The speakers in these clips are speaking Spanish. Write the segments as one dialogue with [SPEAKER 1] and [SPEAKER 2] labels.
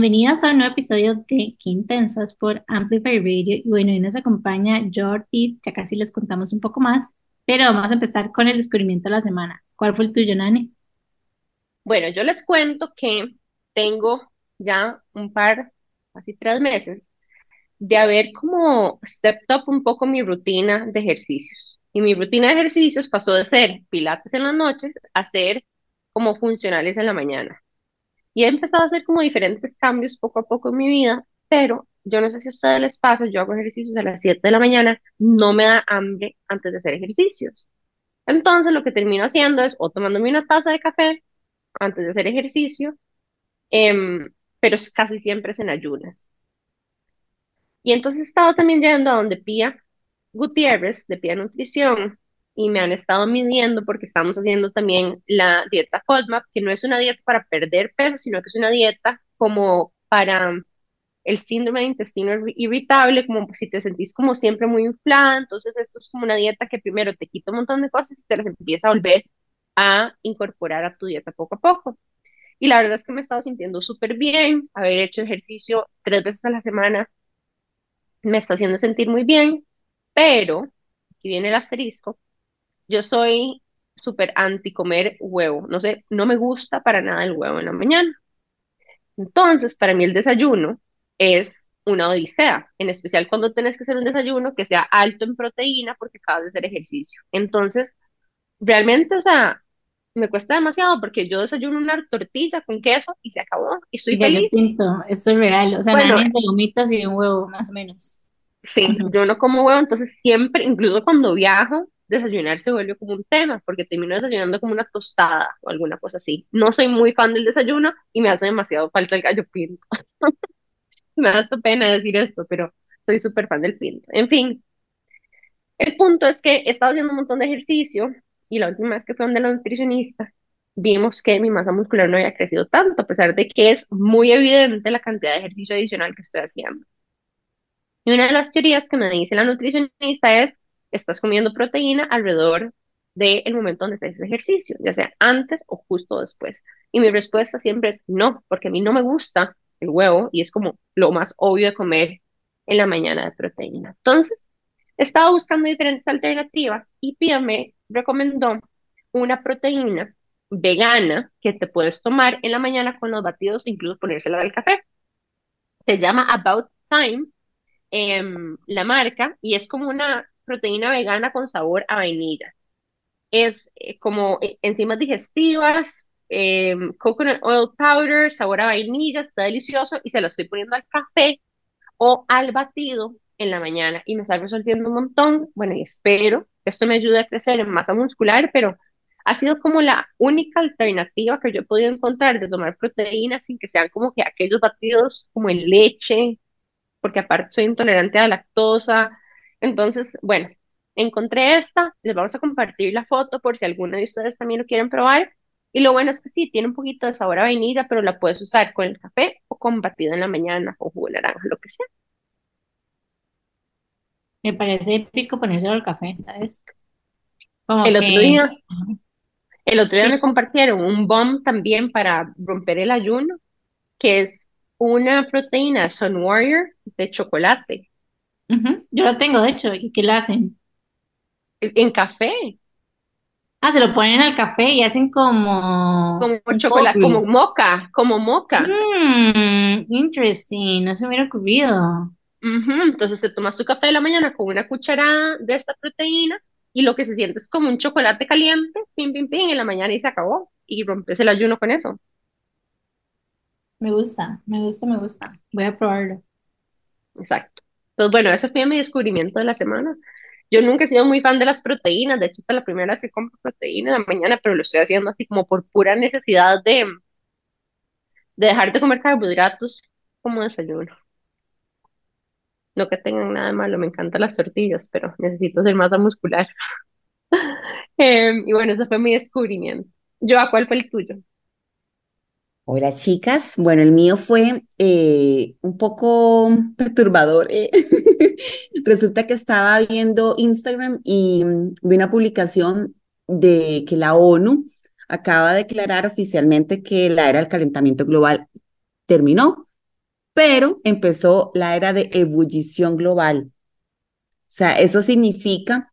[SPEAKER 1] Bienvenidos a un nuevo episodio de Qué Intensas por Amplify Radio. Y bueno, hoy nos acompaña Ortiz, ya casi les contamos un poco más, pero vamos a empezar con el descubrimiento de la semana. ¿Cuál fue el tuyo, Nani?
[SPEAKER 2] Bueno, yo les cuento que tengo ya un par, casi tres meses, de haber como stepped up un poco mi rutina de ejercicios. Y mi rutina de ejercicios pasó de ser pilates en las noches a ser como funcionales en la mañana. Y he empezado a hacer como diferentes cambios poco a poco en mi vida, pero yo no sé si a ustedes les pasa, yo hago ejercicios a las 7 de la mañana, no me da hambre antes de hacer ejercicios. Entonces lo que termino haciendo es o tomándome una taza de café antes de hacer ejercicio, em, pero casi siempre es en ayunas. Y entonces he estado también yendo a donde Pía Gutiérrez, de Pía Nutrición, y me han estado midiendo porque estamos haciendo también la dieta FODMAP, que no es una dieta para perder peso, sino que es una dieta como para el síndrome de intestino irritable, como si te sentís como siempre muy inflada, entonces esto es como una dieta que primero te quita un montón de cosas y te las empieza a volver a incorporar a tu dieta poco a poco. Y la verdad es que me he estado sintiendo súper bien, haber hecho ejercicio tres veces a la semana me está haciendo sentir muy bien, pero, aquí viene el asterisco, yo soy súper anti comer huevo, no sé, no me gusta para nada el huevo en la mañana. Entonces, para mí el desayuno es una odisea, en especial cuando tienes que hacer un desayuno que sea alto en proteína porque acabas de hacer ejercicio. Entonces, realmente, o sea, me cuesta demasiado porque yo desayuno una tortilla con queso y se acabó y estoy feliz.
[SPEAKER 1] esto es real, o sea, bueno, gomitas y un huevo, más o menos.
[SPEAKER 2] Sí, yo no como huevo, entonces siempre, incluso cuando viajo, desayunar se vuelve como un tema, porque termino desayunando como una tostada o alguna cosa así. No soy muy fan del desayuno y me hace demasiado falta el gallo pinto. me da pena decir esto, pero soy súper fan del pinto. En fin, el punto es que he estado haciendo un montón de ejercicio y la última vez que fue donde la nutricionista, vimos que mi masa muscular no había crecido tanto, a pesar de que es muy evidente la cantidad de ejercicio adicional que estoy haciendo. Y una de las teorías que me dice la nutricionista es estás comiendo proteína alrededor del momento donde haces ejercicio, ya sea antes o justo después. Y mi respuesta siempre es no, porque a mí no me gusta el huevo y es como lo más obvio de comer en la mañana de proteína. Entonces, estaba buscando diferentes alternativas y Pia me recomendó una proteína vegana que te puedes tomar en la mañana con los batidos e incluso ponérsela al café. Se llama About Time, em, la marca, y es como una proteína vegana con sabor a vainilla. Es eh, como eh, enzimas digestivas, em, coconut oil powder, sabor a vainilla, está delicioso y se lo estoy poniendo al café o al batido en la mañana y me está resolviendo un montón. Bueno, y espero que esto me ayude a crecer en masa muscular, pero ha sido como la única alternativa que yo he podido encontrar de tomar proteínas sin que sean como que aquellos batidos como en leche, porque aparte soy intolerante a la lactosa, entonces, bueno, encontré esta, les vamos a compartir la foto por si alguno de ustedes también lo quieren probar. Y lo bueno es que sí, tiene un poquito de sabor a vainilla, pero la puedes usar con el café o con batido en la mañana o jugo de naranja, lo que sea.
[SPEAKER 1] Me parece épico ponérselo al café, ¿sabes?
[SPEAKER 2] el otro día, el otro día me compartieron un bomb también para romper el ayuno, que es una proteína Sun Warrior de chocolate.
[SPEAKER 1] Yo lo tengo, de hecho. ¿Y qué le hacen?
[SPEAKER 2] En café.
[SPEAKER 1] Ah, se lo ponen al café y hacen como...
[SPEAKER 2] Como chocolate, como moca, como moca.
[SPEAKER 1] Mmm, interesting, no se me hubiera ocurrido.
[SPEAKER 2] Entonces te tomas tu café de la mañana con una cucharada de esta proteína y lo que se siente es como un chocolate caliente, pim, pim, pim, en la mañana y se acabó. Y rompes el ayuno con eso.
[SPEAKER 1] Me gusta, me gusta, me gusta. Voy a probarlo.
[SPEAKER 2] Exacto. Entonces, bueno, ese fue mi descubrimiento de la semana. Yo nunca he sido muy fan de las proteínas, de hecho, esta es la primera vez que compro proteína en la mañana, pero lo estoy haciendo así como por pura necesidad de, de dejar de comer carbohidratos como desayuno. No que tengan nada malo, me encantan las tortillas, pero necesito ser masa muscular. Em, y bueno, ese fue mi descubrimiento. Yo, ¿a cuál fue el tuyo?
[SPEAKER 3] Hola chicas, bueno, el mío fue eh, un poco perturbador. eh. Resulta que estaba viendo Instagram y mm, vi una publicación de que la ONU acaba de declarar oficialmente que la era del calentamiento global terminó pero empezó la era de ebullición global. O sea, eso significa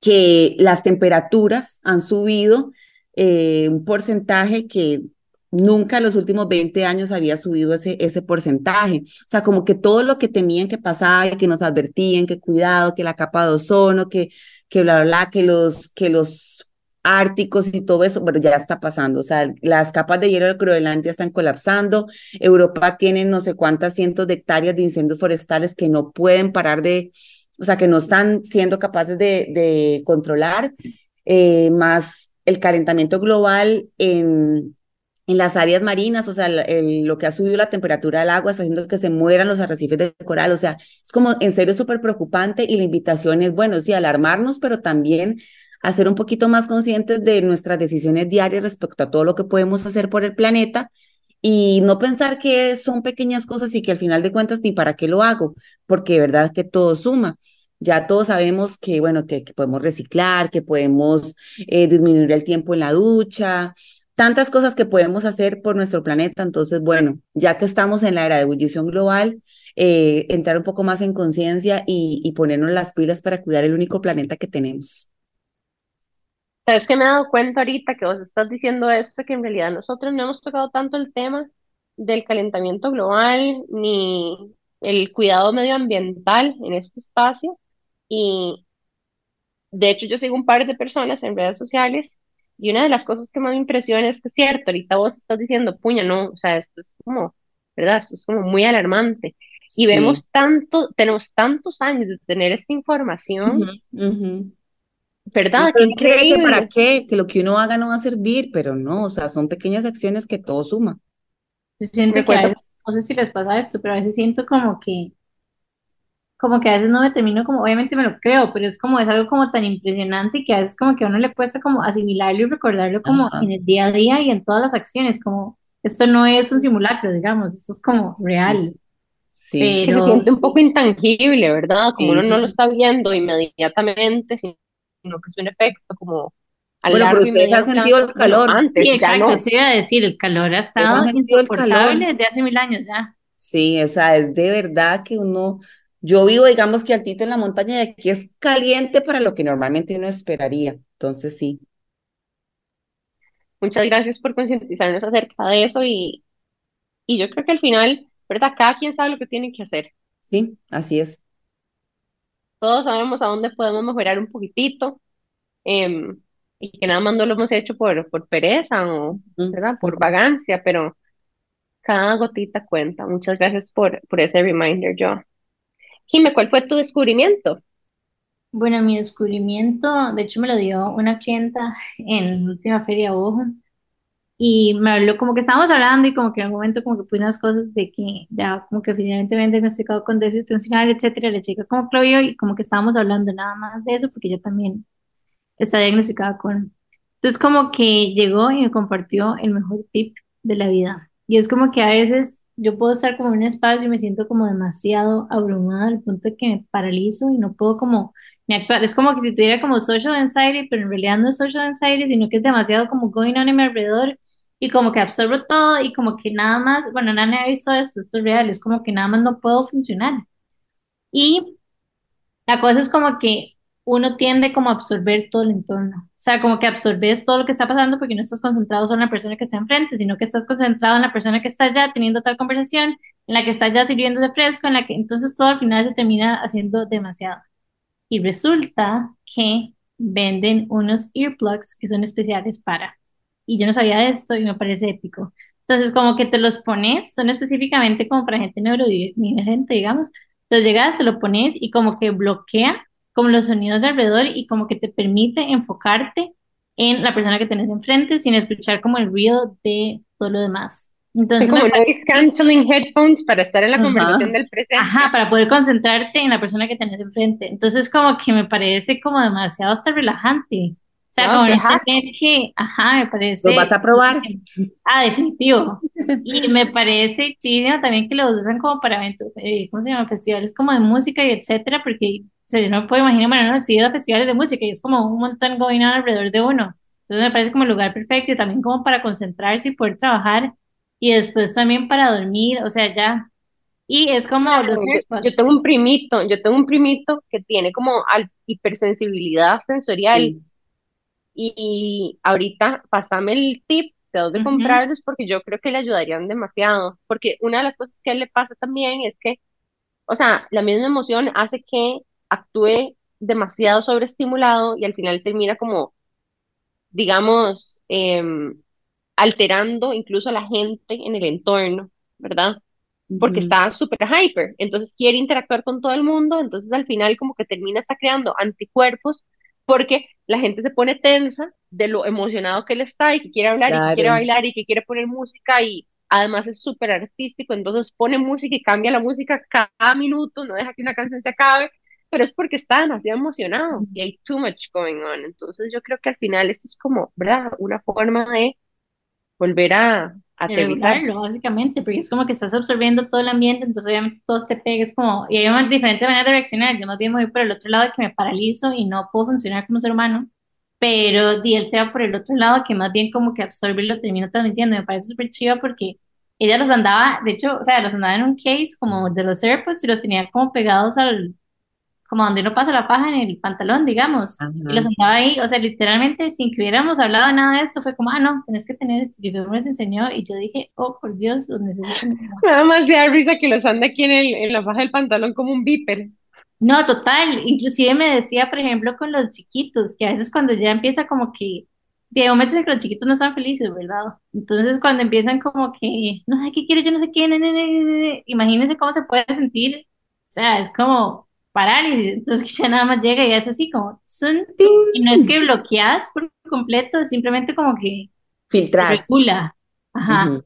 [SPEAKER 3] que las temperaturas han subido eh, un porcentaje que nunca en los últimos 20 años había subido ese, ese porcentaje. O sea, como que todo lo que tenían que pasar y que nos advertían, que cuidado, que la capa de ozono, que, que bla, bla, que los, que los árticos y todo eso, bueno, ya está pasando. O sea, las capas de hielo de Groenlandia están colapsando. Europa tiene no sé cuántas cientos de hectáreas de incendios forestales que no pueden parar de, o sea, que no están siendo capaces de, de controlar. Eh, más el calentamiento global en, en las áreas marinas, o sea, lo que ha subido la temperatura del agua está haciendo que se mueran los arrecifes de coral, o sea, es como en serio súper preocupante y la invitación es, bueno, sí, alarmarnos, pero también a ser un poquito más conscientes de nuestras decisiones diarias respecto a todo lo que podemos hacer por el planeta y no pensar que son pequeñas cosas y que al final de cuentas ni para qué lo hago, porque de verdad que todo suma. Ya todos sabemos que, bueno, que, podemos reciclar, que podemos eh, disminuir el tiempo en la ducha, tantas cosas que podemos hacer por nuestro planeta. Entonces, bueno, ya que estamos en la era de ebullición global, eh, entrar un poco más en conciencia y, ponernos las pilas para cuidar el único planeta que tenemos.
[SPEAKER 2] Sabes que me he dado cuenta ahorita que vos estás diciendo esto, que en realidad nosotros no hemos tocado tanto el tema del calentamiento global ni el cuidado medioambiental en este espacio. Y de hecho yo sigo un par de personas en redes sociales y una de las cosas que más me impresiona es que es cierto, ahorita vos estás diciendo, puña, no, o sea, esto es como, ¿verdad? Esto es como muy alarmante. Y vemos tanto, tenemos tantos años de tener esta información, ¿verdad?
[SPEAKER 3] qué. Que para qué, que lo que uno haga no va a servir, pero no, o sea, son pequeñas acciones que todo suma.
[SPEAKER 1] Yo siento que a veces, no sé si les pasa esto, pero a veces siento como que como que a veces no me termino como, obviamente me lo creo, pero es como, es algo como tan impresionante que a veces como que a uno le cuesta como asimilarlo y recordarlo como en el día a día y en todas las acciones, como esto no es un simulacro, digamos, esto es como real.
[SPEAKER 2] Sí, pero... se siente un poco intangible, ¿verdad? Como uno no lo está viendo inmediatamente, sino que es un efecto como
[SPEAKER 3] a bueno, pero ustedes han sentido el calor.
[SPEAKER 1] Antes, sí, exacto, no. iba a decir, el calor ha estado insoportable desde hace mil años ya.
[SPEAKER 3] Sí, o sea, es de verdad que uno, yo vivo, digamos que altito en la montaña y aquí es caliente para lo que normalmente uno esperaría. Entonces, sí.
[SPEAKER 2] Muchas gracias por concientizarnos acerca de eso y, y yo creo que al final, ¿verdad? Cada quien sabe lo que tiene que hacer.
[SPEAKER 3] Sí, así es.
[SPEAKER 2] Todos sabemos a dónde podemos mejorar un poquitito em, y que nada más no lo hemos hecho por, por pereza o, ¿verdad? Por vagancia, pero cada gotita cuenta. Muchas gracias por, por ese reminder, Joe. Jime, ¿cuál fue tu descubrimiento?
[SPEAKER 1] Bueno, mi descubrimiento, de hecho me lo dio una clienta en la última feria Ojo y me habló como que estábamos hablando y como que en un momento como que puse unas cosas de que ya como que finalmente me han diagnosticado con déficit atencional, etcétera, la chica como que y como que estábamos hablando nada más de eso porque ella también está diagnosticada con... Entonces como que llegó y me compartió el mejor tip de la vida y es como que a veces yo puedo estar como en un espacio y me siento como demasiado abrumada al punto de que me paralizo y no puedo como ni actuar. Es como que si tuviera como social anxiety, pero en realidad no es social anxiety, sino que es demasiado como going on en mi alrededor y como que absorbo todo y como que nada más, bueno, nadie ha visto esto, esto es real, es como que nada más no puedo funcionar. Y la cosa es como que uno tiende como a absorber todo el entorno. O sea, como que absorbes todo lo que está pasando porque no estás concentrado solo en la persona que está enfrente, sino que estás concentrado en la persona que está allá teniendo tal conversación, en la que está allá sirviendo de fresco, en la que entonces todo al final se termina haciendo demasiado. Y resulta que venden unos earplugs que son especiales para. Y yo no sabía de esto y me parece épico. Entonces, como que te los pones, son específicamente como para gente neurodivergente, digamos. Entonces llegas, te lo pones y como que bloquea como los sonidos de alrededor y como que te permite enfocarte en la persona que tenés enfrente sin escuchar como el ruido de todo lo demás.
[SPEAKER 2] Entonces, como noise canceling headphones para estar en la conversación del presente.
[SPEAKER 1] Ajá, para poder concentrarte en la persona que tenés enfrente. Entonces, como que me parece como demasiado hasta relajante. O sea, como no que, ajá, me parece.
[SPEAKER 3] ¿Lo vas a probar?
[SPEAKER 1] Ah, definitivo. Y me parece chido también que los usan como para eventos, eh, ¿cómo se llama? Festivales como de música y etcétera, porque sea, yo no puedo imaginar, bueno, no, sí, festivales de música y es como un montón going on alrededor de uno. Entonces me parece como el lugar perfecto y también como para concentrarse y poder trabajar y después también para dormir, o sea, ya Y es como los
[SPEAKER 2] Yo, yo tengo un primito, yo tengo un primito que tiene como hipersensibilidad sensorial
[SPEAKER 3] Sí.
[SPEAKER 2] y ahorita pásame el tip de dónde
[SPEAKER 1] Ujú,
[SPEAKER 2] comprarlos porque yo creo que le ayudarían demasiado. Porque una de las cosas que a él le pasa también es que, o sea, la misma emoción hace que actúe demasiado sobreestimulado y al final termina como, digamos, em, alterando incluso a la gente en el entorno, ¿verdad? porque
[SPEAKER 3] Ujú,
[SPEAKER 2] está súper hyper, entonces quiere interactuar con todo el mundo, entonces al final como que termina está creando anticuerpos porque la gente se pone tensa de lo emocionado que él está y que quiere hablar y que quiere
[SPEAKER 3] Claro.
[SPEAKER 2] bailar y que quiere poner música y además es súper artístico, entonces pone música y cambia la música cada minuto, no deja que una canción se acabe, pero es porque está demasiado emocionado y hay too much going on, entonces yo creo que al final esto es como, ¿verdad? Una forma de volver a aterrizar.
[SPEAKER 1] básicamente, porque es como que estás absorbiendo todo el ambiente, entonces obviamente todo te pega, es como, y hay una diferente manera de reaccionar, yo más bien me voy por el otro lado de que me paralizo y no puedo funcionar como ser humano, pero di él se va por el otro lado que más bien como que absorbe y lo termina transmitiendo, me parece súper chiva porque ella los andaba, de hecho, o sea, los andaba en un case como de los AirPods y los tenía como pegados al, como donde uno pasa la paja en el pantalón, digamos, y los
[SPEAKER 3] Ajá.
[SPEAKER 1] andaba ahí, o sea, literalmente sin que hubiéramos hablado nada de esto, fue como, ah, no, tenés que tener esto, y me los enseñó, y yo dije, oh, por Dios, los necesito. en mi vida.
[SPEAKER 2] Me da demasiada risa que los anda aquí en, el, en la baja del pantalón como un viper.
[SPEAKER 1] No, total, inclusive me decía, por ejemplo, con los chiquitos, que a veces cuando ya empieza como que, de momentos en que los chiquitos no están felices, ¿verdad? Entonces cuando empiezan como que, no sé qué quiero, yo no sé qué, ne, ne, ne", imagínense cómo se puede sentir, o sea, es como parálisis, entonces que ya nada más llega y hace así como, "Sun", y no es que bloqueas por completo, es simplemente como que se
[SPEAKER 3] Filtras.
[SPEAKER 1] regula, ajá,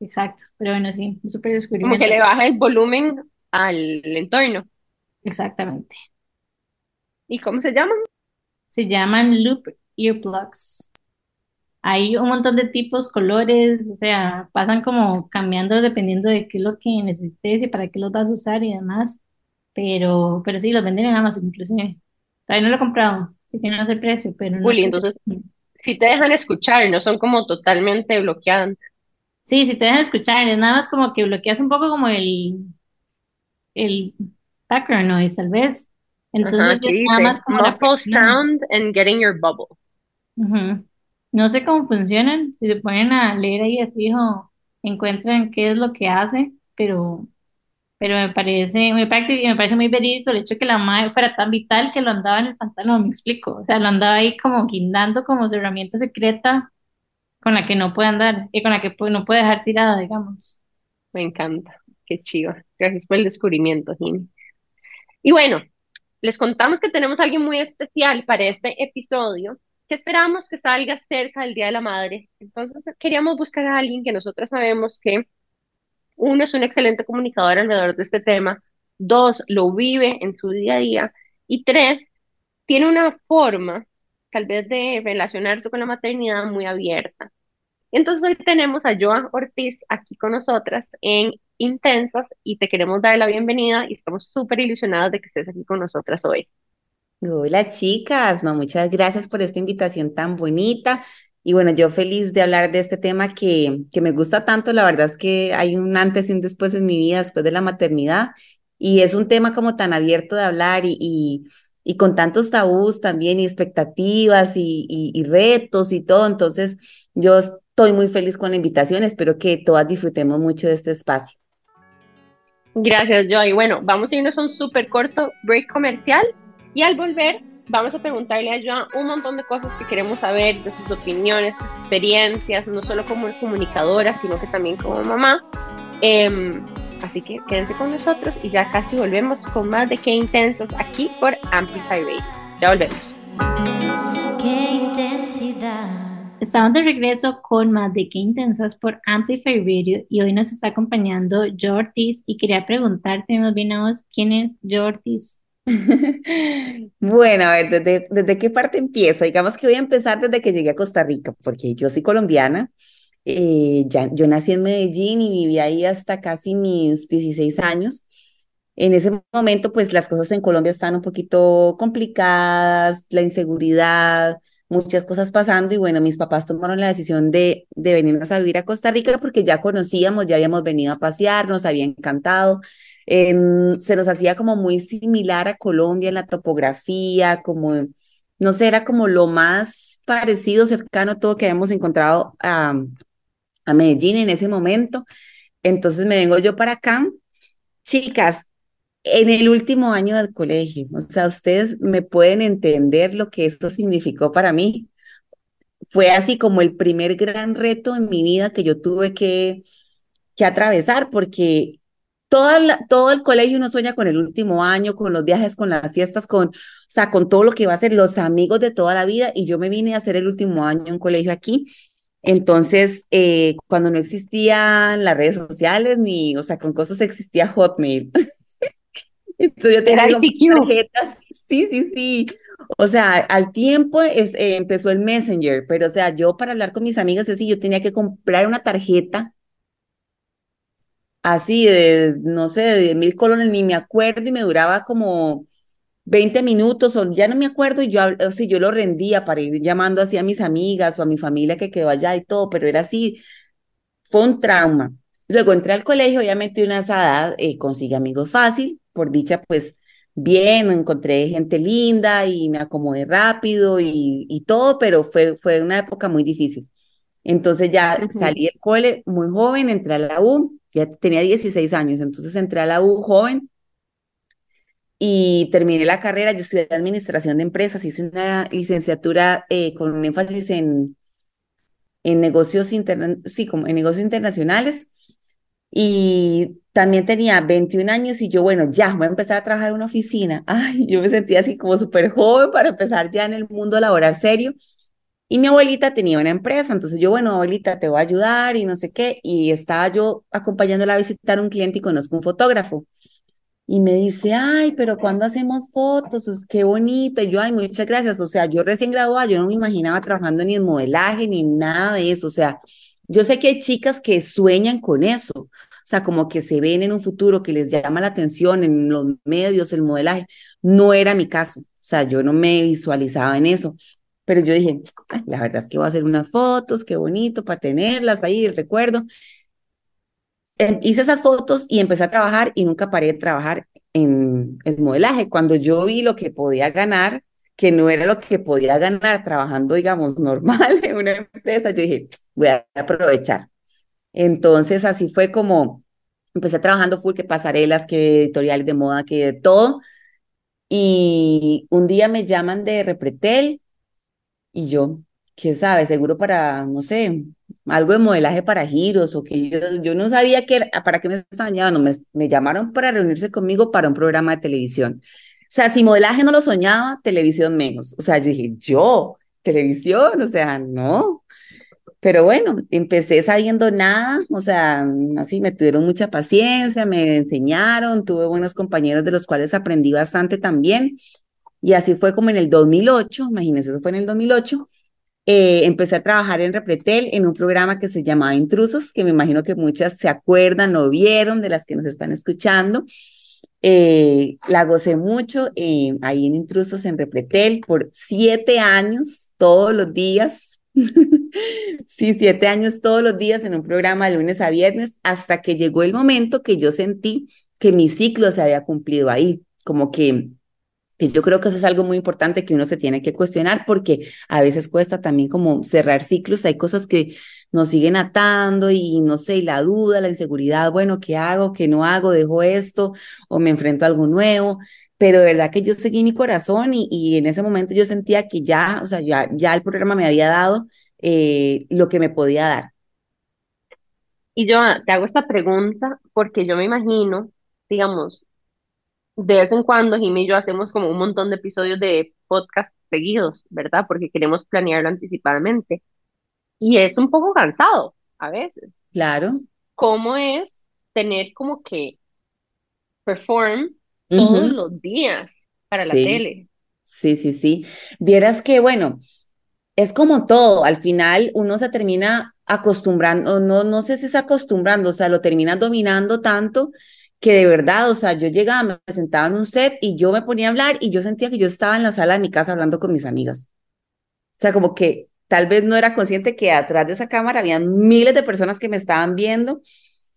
[SPEAKER 1] exacto, pero bueno, sí, súper
[SPEAKER 2] Como que
[SPEAKER 1] descubrimiento,
[SPEAKER 2] le baja el volumen al entorno.
[SPEAKER 1] exactamente,
[SPEAKER 2] ¿Y cómo se llaman?
[SPEAKER 1] se llaman loop earplugs. Hay un montón de tipos, colores, o sea, pasan como cambiando dependiendo de qué es lo que necesites y para qué los vas a usar y demás. Pero, pero sí, los venden en Amazon inclusive. Todavía no lo he comprado, sí que no sé el precio, pero no
[SPEAKER 2] entonces, si te dejan escuchar, no son como totalmente bloqueados.
[SPEAKER 1] Sí, si te dejan escuchar, es nada más como que bloqueas un poco como el, el background noise, tal vez. Entonces es nada más como
[SPEAKER 2] muffle sound and getting your bubble.
[SPEAKER 1] No sé cómo funcionan, si se ponen a leer ahí de fijo, encuentran qué es lo que hace, pero... Pero me parece muy práctico y me parece muy verídico el hecho que la madre fuera tan vital que lo andaba en el pantalón, me explico. O sea, lo andaba ahí como guindando como su herramienta secreta con la que no puede andar y con la que no puede dejar tirada, digamos.
[SPEAKER 2] Me encanta. Qué chido. Gracias por el descubrimiento, Jimmy. Y bueno, les contamos que tenemos a alguien muy especial para este episodio que esperamos que salga cerca del Día de la Madre. Entonces, queríamos buscar a alguien que nosotras sabemos que Uno es un excelente comunicador alrededor de este tema. Dos, lo vive en su día a día. Y tres, tiene una forma, tal vez, de relacionarse con la maternidad muy abierta. Entonces hoy tenemos a Joa Ortiz aquí con nosotras en Intensas y te queremos dar la bienvenida y estamos súper ilusionadas de que estés aquí con nosotras hoy.
[SPEAKER 3] Hola chicas, no, muchas gracias por esta invitación tan bonita. Y bueno, yo feliz de hablar de este tema que, que me gusta tanto. La verdad es que hay un antes y un después en mi vida después de la maternidad. Y es un tema como tan abierto de hablar y, y, y con tantos tabús también y expectativas y, y, retos y todo. Entonces, yo estoy muy feliz con la invitación. Espero que todas disfrutemos mucho de este espacio.
[SPEAKER 2] Gracias, Joy. Bueno, vamos a irnos a un súper corto break comercial y al volver vamos a preguntarle a Joan un montón de cosas que queremos saber, de sus opiniones, experiencias, no solo como comunicadora, sino que también como mamá. Eh, así que quédense con nosotros y ya casi volvemos con más de Qué Intensos aquí por Amplify Radio. Ya volvemos.
[SPEAKER 4] Qué intensidad.
[SPEAKER 1] Estamos de regreso con más de Qué Intensas por Amplify Radio y hoy nos está acompañando Jo Ortiz y quería preguntarte más bien a vos, ¿quién es Jo Ortiz?
[SPEAKER 3] Bueno, a ver, ¿desde, desde qué parte empiezo? Digamos que voy a empezar desde que llegué a Costa Rica, porque yo soy colombiana. eh, ya, yo nací en Medellín y viví ahí hasta casi mis 16 años. En ese momento, pues las cosas en Colombia estaban un poquito complicadas, la inseguridad, muchas cosas pasando y bueno, mis papás tomaron la decisión de, de venirnos a vivir a Costa Rica porque ya conocíamos, ya habíamos venido a pasear, nos había encantado. Em, se nos hacía como muy similar a Colombia en la topografía, como, no sé, era como lo más parecido, cercano a todo que habíamos encontrado a, a Medellín en ese momento. Entonces me vengo yo para acá. Chicas, en el último año del colegio, o sea, ustedes me pueden entender lo que esto significó para mí. Fue así como el primer gran reto en mi vida que yo tuve que, que atravesar, porque todo el colegio uno sueña con el último año, con los viajes, con las fiestas, con, o sea, con todo lo que va a ser los amigos de toda la vida. Y yo me vine a hacer el último año en colegio aquí. Entonces, eh, cuando no existían las redes sociales, ni, o sea, con cosas existía Hotmail. Entonces yo tenía tarjetas. Sí, sí, sí. O sea, al tiempo es, eh, empezó el Messenger, pero o sea, yo para hablar con mis amigas, así, yo tenía que comprar una tarjeta así de, no sé, de mil colones, ni me acuerdo y me duraba como 20 minutos o ya no me acuerdo y yo, así, yo lo rendía para ir llamando así a mis amigas o a mi familia que quedó allá y todo, pero era así, fue un trauma. Luego entré al colegio, obviamente una esa edad eh, consigue amigos fácil, por dicha pues bien, encontré gente linda y me acomodé rápido y, y todo, pero fue, fue una época muy difícil. Entonces ya salí del cole muy joven, entré a la U, ya tenía 16 años, entonces entré a la U joven y terminé la carrera. Yo estudié administración de empresas, hice una licenciatura eh, con un énfasis en, en negocios, sí, como en negocios internacionales. Y también tenía 21 años y yo, bueno, ya voy a empezar a trabajar en una oficina. Ay, yo me sentía así como súper joven para empezar ya en el mundo laboral serio. Y mi abuelita tenía una empresa, entonces yo, bueno, abuelita, te voy a ayudar y no sé qué. Y estaba yo acompañándola a visitar un cliente y conozco un fotógrafo. Y me dice, ay, pero cuando hacemos fotos? Es qué bonito. Y yo, ay, muchas gracias. O sea, yo recién graduada, yo no me imaginaba trabajando ni en modelaje ni nada de eso. O sea, yo sé que hay chicas que sueñan con eso. O sea, como que se ven en un futuro que les llama la atención en los medios, el modelaje. No era mi caso. O sea, yo no me visualizaba en eso. Pero yo dije, la verdad es que voy a hacer unas fotos, qué bonito para tenerlas ahí, el recuerdo. Em, hice esas fotos y empecé a trabajar y nunca paré de trabajar en el modelaje. Cuando yo vi lo que podía ganar, que no era lo que podía ganar trabajando, digamos, normal en una empresa, yo dije, voy a aprovechar. Entonces así fue como empecé trabajando full, que pasarelas, que editoriales de moda, que de todo. Y un día me llaman de Repretel y yo, ¿qué sabe? Seguro para, no sé, algo de modelaje para giros o que yo, yo no sabía que para qué me estaban llamando. Me, me llamaron para reunirse conmigo para un programa de televisión. O sea, si modelaje no lo soñaba, televisión menos. O sea, yo dije, yo, televisión, o sea, no. Pero bueno, empecé sabiendo nada, o sea, así me tuvieron mucha paciencia, me enseñaron, tuve buenos compañeros de los cuales aprendí bastante también. Y así fue como en el 2008, imagínense, eso fue en el 2008, eh, empecé a trabajar en Repretel en un programa que se llamaba Intrusos, que me imagino que muchas se acuerdan o vieron de las que nos están escuchando. Eh, la gocé mucho eh, ahí en Intrusos en Repretel por siete años, todos los días. sí, siete años todos los días en un programa de lunes a viernes, hasta que llegó el momento que yo sentí que mi ciclo se había cumplido ahí, como que que yo creo que eso es algo muy importante que uno se tiene que cuestionar porque a veces cuesta también como cerrar ciclos, hay cosas que nos siguen atando y no sé, y la duda, la inseguridad, bueno, ¿qué hago? ¿Qué no hago? ¿Dejo esto? ¿O me enfrento a algo nuevo? Pero de verdad que yo seguí mi corazón y, en ese momento yo sentía que ya, o sea, ya, ya el programa me había dado eh, lo que me podía dar.
[SPEAKER 2] Y yo te hago esta pregunta porque yo me imagino, digamos, de vez en cuando Jimmy y yo hacemos como un montón de episodios de podcast seguidos, ¿verdad? Porque queremos planearlo anticipadamente. Y es un poco cansado a veces.
[SPEAKER 3] Claro.
[SPEAKER 2] ¿Cómo es tener como que perform todos los días para la tele?
[SPEAKER 3] Sí, sí, sí. Vieras que, bueno, es como todo, al final uno se termina acostumbrando, no, no sé si es acostumbrando, o sea, lo termina dominando tanto que de verdad, o sea, yo llegaba, me sentaba en un set y yo me ponía a hablar y yo sentía que yo estaba en la sala de mi casa hablando con mis amigas. O sea, como que tal vez no era consciente que atrás de esa cámara había miles de personas que me estaban viendo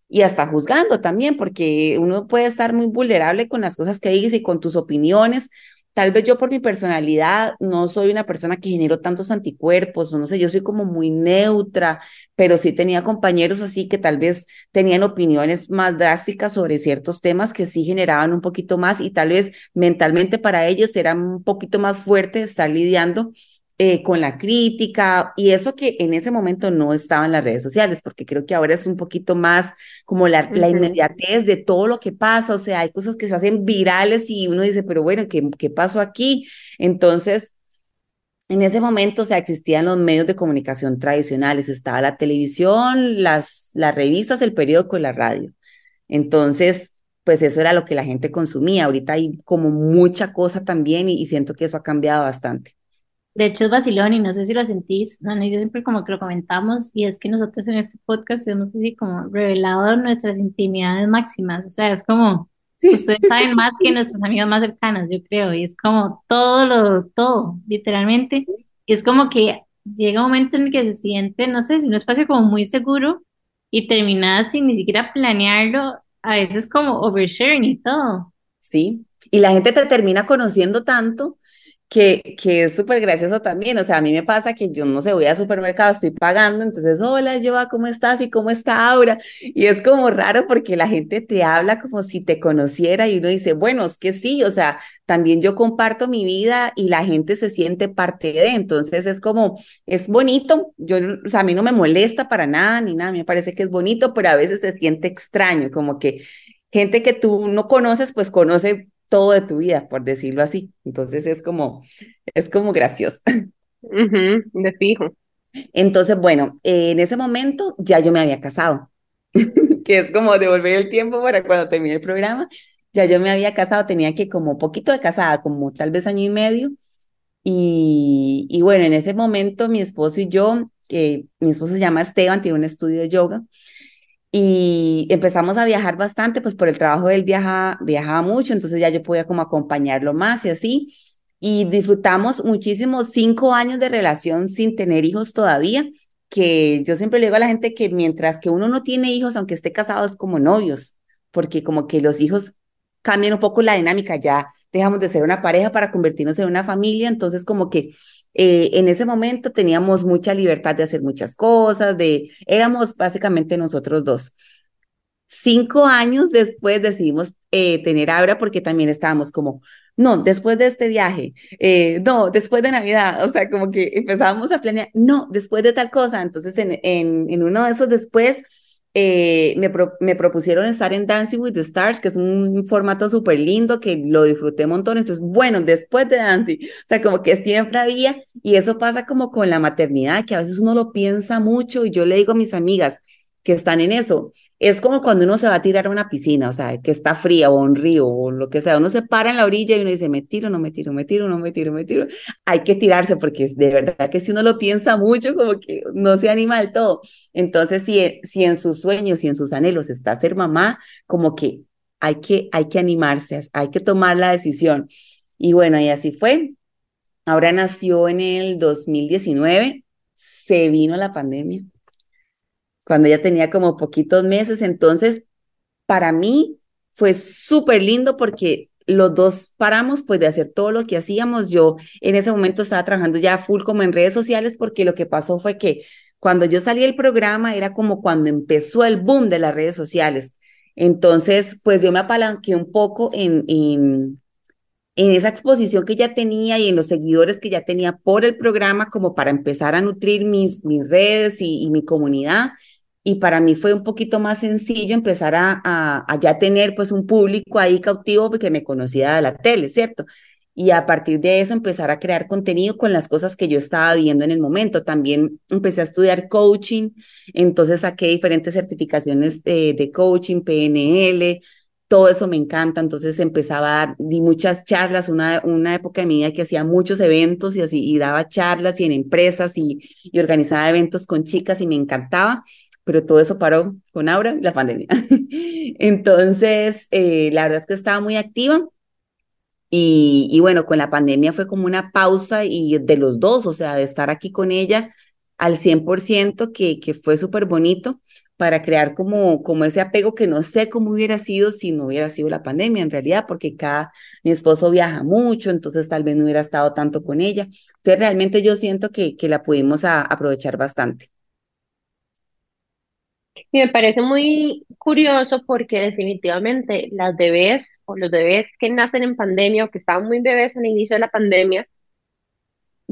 [SPEAKER 3] y hasta juzgando también, porque uno puede estar muy vulnerable con las cosas que dices y con tus opiniones. Tal vez yo por mi personalidad no soy una persona que genero tantos anticuerpos, no sé, yo soy como muy neutra, pero sí tenía compañeros así que tal vez tenían opiniones más drásticas sobre ciertos temas que sí generaban un poquito más y tal vez mentalmente para ellos era un poquito más fuerte estar lidiando eh, con la crítica y eso que en ese momento no estaba en las redes sociales, porque creo que ahora es un poquito más como la, la inmediatez de todo lo que pasa, o sea, hay cosas que se hacen virales y uno dice, pero bueno, ¿qué, qué pasó aquí? Entonces, en ese momento, o sea, existían los medios de comunicación tradicionales, estaba la televisión, las, las revistas, el periódico y la radio. Entonces, pues eso era lo que la gente consumía. Ahorita hay como mucha cosa también y siento que eso ha cambiado bastante.
[SPEAKER 1] De hecho, es vacilón y no sé si lo sentís, no, no, yo siempre como que lo comentamos y es que nosotros en este podcast hemos así como revelado nuestras intimidades máximas, o sea, es como, ustedes saben más que nuestros amigos más cercanos, yo creo, y es como todo lo, todo, literalmente, y es como que llega un momento en el que se siente, no sé, si un espacio como muy seguro y terminada sin ni siquiera planearlo, a veces como oversharing y todo.
[SPEAKER 3] Sí, y la gente te termina conociendo tanto que, que es súper gracioso también. O sea, a mí me pasa que yo no sé, voy al supermercado, estoy pagando, entonces, hola, Joa, ¿cómo estás? ¿Y cómo está Aura? Y es como raro porque la gente te habla como si te conociera y uno dice, bueno, es que sí, o sea, también yo comparto mi vida y la gente se siente parte de, entonces es como, es bonito, yo, o sea, a mí no me molesta para nada ni nada, me parece que es bonito, pero a veces se siente extraño, como que gente que tú no conoces, pues conoce todo de tu vida, por decirlo así. Entonces es como, es como gracioso.
[SPEAKER 2] de fijo.
[SPEAKER 3] Entonces, bueno, en ese momento ya yo me había casado, que es como devolver el tiempo para cuando termine el programa. Ya yo me había casado, tenía que como poquito de casada, como tal vez año y medio. Y, y bueno, en ese momento mi esposo y yo, que mi esposo se llama Esteban, tiene un estudio de yoga, y empezamos a viajar bastante, pues por el trabajo él viaja, viajaba mucho, entonces ya yo podía como acompañarlo más y así. Y disfrutamos muchísimo cinco años de relación sin tener hijos todavía, que yo siempre le digo a la gente que mientras que uno no tiene hijos, aunque esté casado, es como novios, porque como que los hijos cambian un poco la dinámica, ya dejamos de ser una pareja para convertirnos en una familia, entonces como que eh, en ese momento teníamos mucha libertad de hacer muchas cosas, de, éramos básicamente nosotros dos. Cinco años después decidimos eh, tener Abra porque también estábamos como, no, después de este viaje, eh, no, después de Navidad, o sea, como que empezábamos a planear, no, después de tal cosa. Entonces, en, en, en uno de esos después, eh, me, me, propusieron estar en Dancing with the Stars, que es un formato súper lindo, que lo disfruté un montón. Entonces, bueno, después de Dancing, o sea, como que siempre había, y eso pasa como con la maternidad, que a veces uno lo piensa mucho, y yo le digo a mis amigas, que están en eso. Es como cuando uno se va a tirar a una piscina, o sea, que está fría o un río o lo que sea, uno se para en la orilla y uno dice, me tiro, no me tiro, me tiro, no me tiro, me tiro. Hay que tirarse porque de verdad que si uno lo piensa mucho, como que no se anima del todo. Entonces, si, si en sus sueños y en sus anhelos está ser mamá, como que hay que, hay que animarse, hay que tomar la decisión. Y bueno, y así fue. Ahora nació en el 2019, se vino la pandemia cuando ella tenía como poquitos meses. Entonces, para mí fue súper lindo porque los dos paramos pues de hacer todo lo que hacíamos. Yo en ese momento estaba trabajando ya full como en redes sociales porque lo que pasó fue que cuando yo salí del programa era como cuando empezó el boom de las redes sociales. Entonces, pues yo me apalanqué un poco en, en, esa exposición que ya tenía y en los seguidores que ya tenía por el programa como para empezar a nutrir mis, mis redes y mi comunidad y para mí fue un poquito más sencillo empezar a, a, ya tener pues un público ahí cautivo porque me conocía de la tele, ¿cierto? Y a partir de eso empezar a crear contenido con las cosas que yo estaba viendo en el momento. También empecé a estudiar coaching, entonces saqué diferentes certificaciones de, de coaching, PNL, todo eso me encanta, entonces empezaba a dar, di muchas charlas, una, una época de mi vida que hacía muchos eventos y así, y daba charlas y en empresas y, y organizaba eventos con chicas y me encantaba pero todo eso paró con Aura la pandemia. Entonces, eh, la verdad es que estaba muy activa Y, bueno, con la pandemia fue como una pausa y de los dos, o sea, de estar aquí con ella al 100%, que, que fue súper bonito para crear como, como ese apego que no sé cómo hubiera sido si no hubiera sido la pandemia en realidad, porque cada, mi esposo viaja mucho, entonces tal vez no hubiera estado tanto con ella. Entonces realmente yo siento que, que la pudimos aprovechar bastante.
[SPEAKER 2] Y me parece muy curioso porque definitivamente las bebés o los bebés que nacen en pandemia o que estaban muy bebés al inicio de la pandemia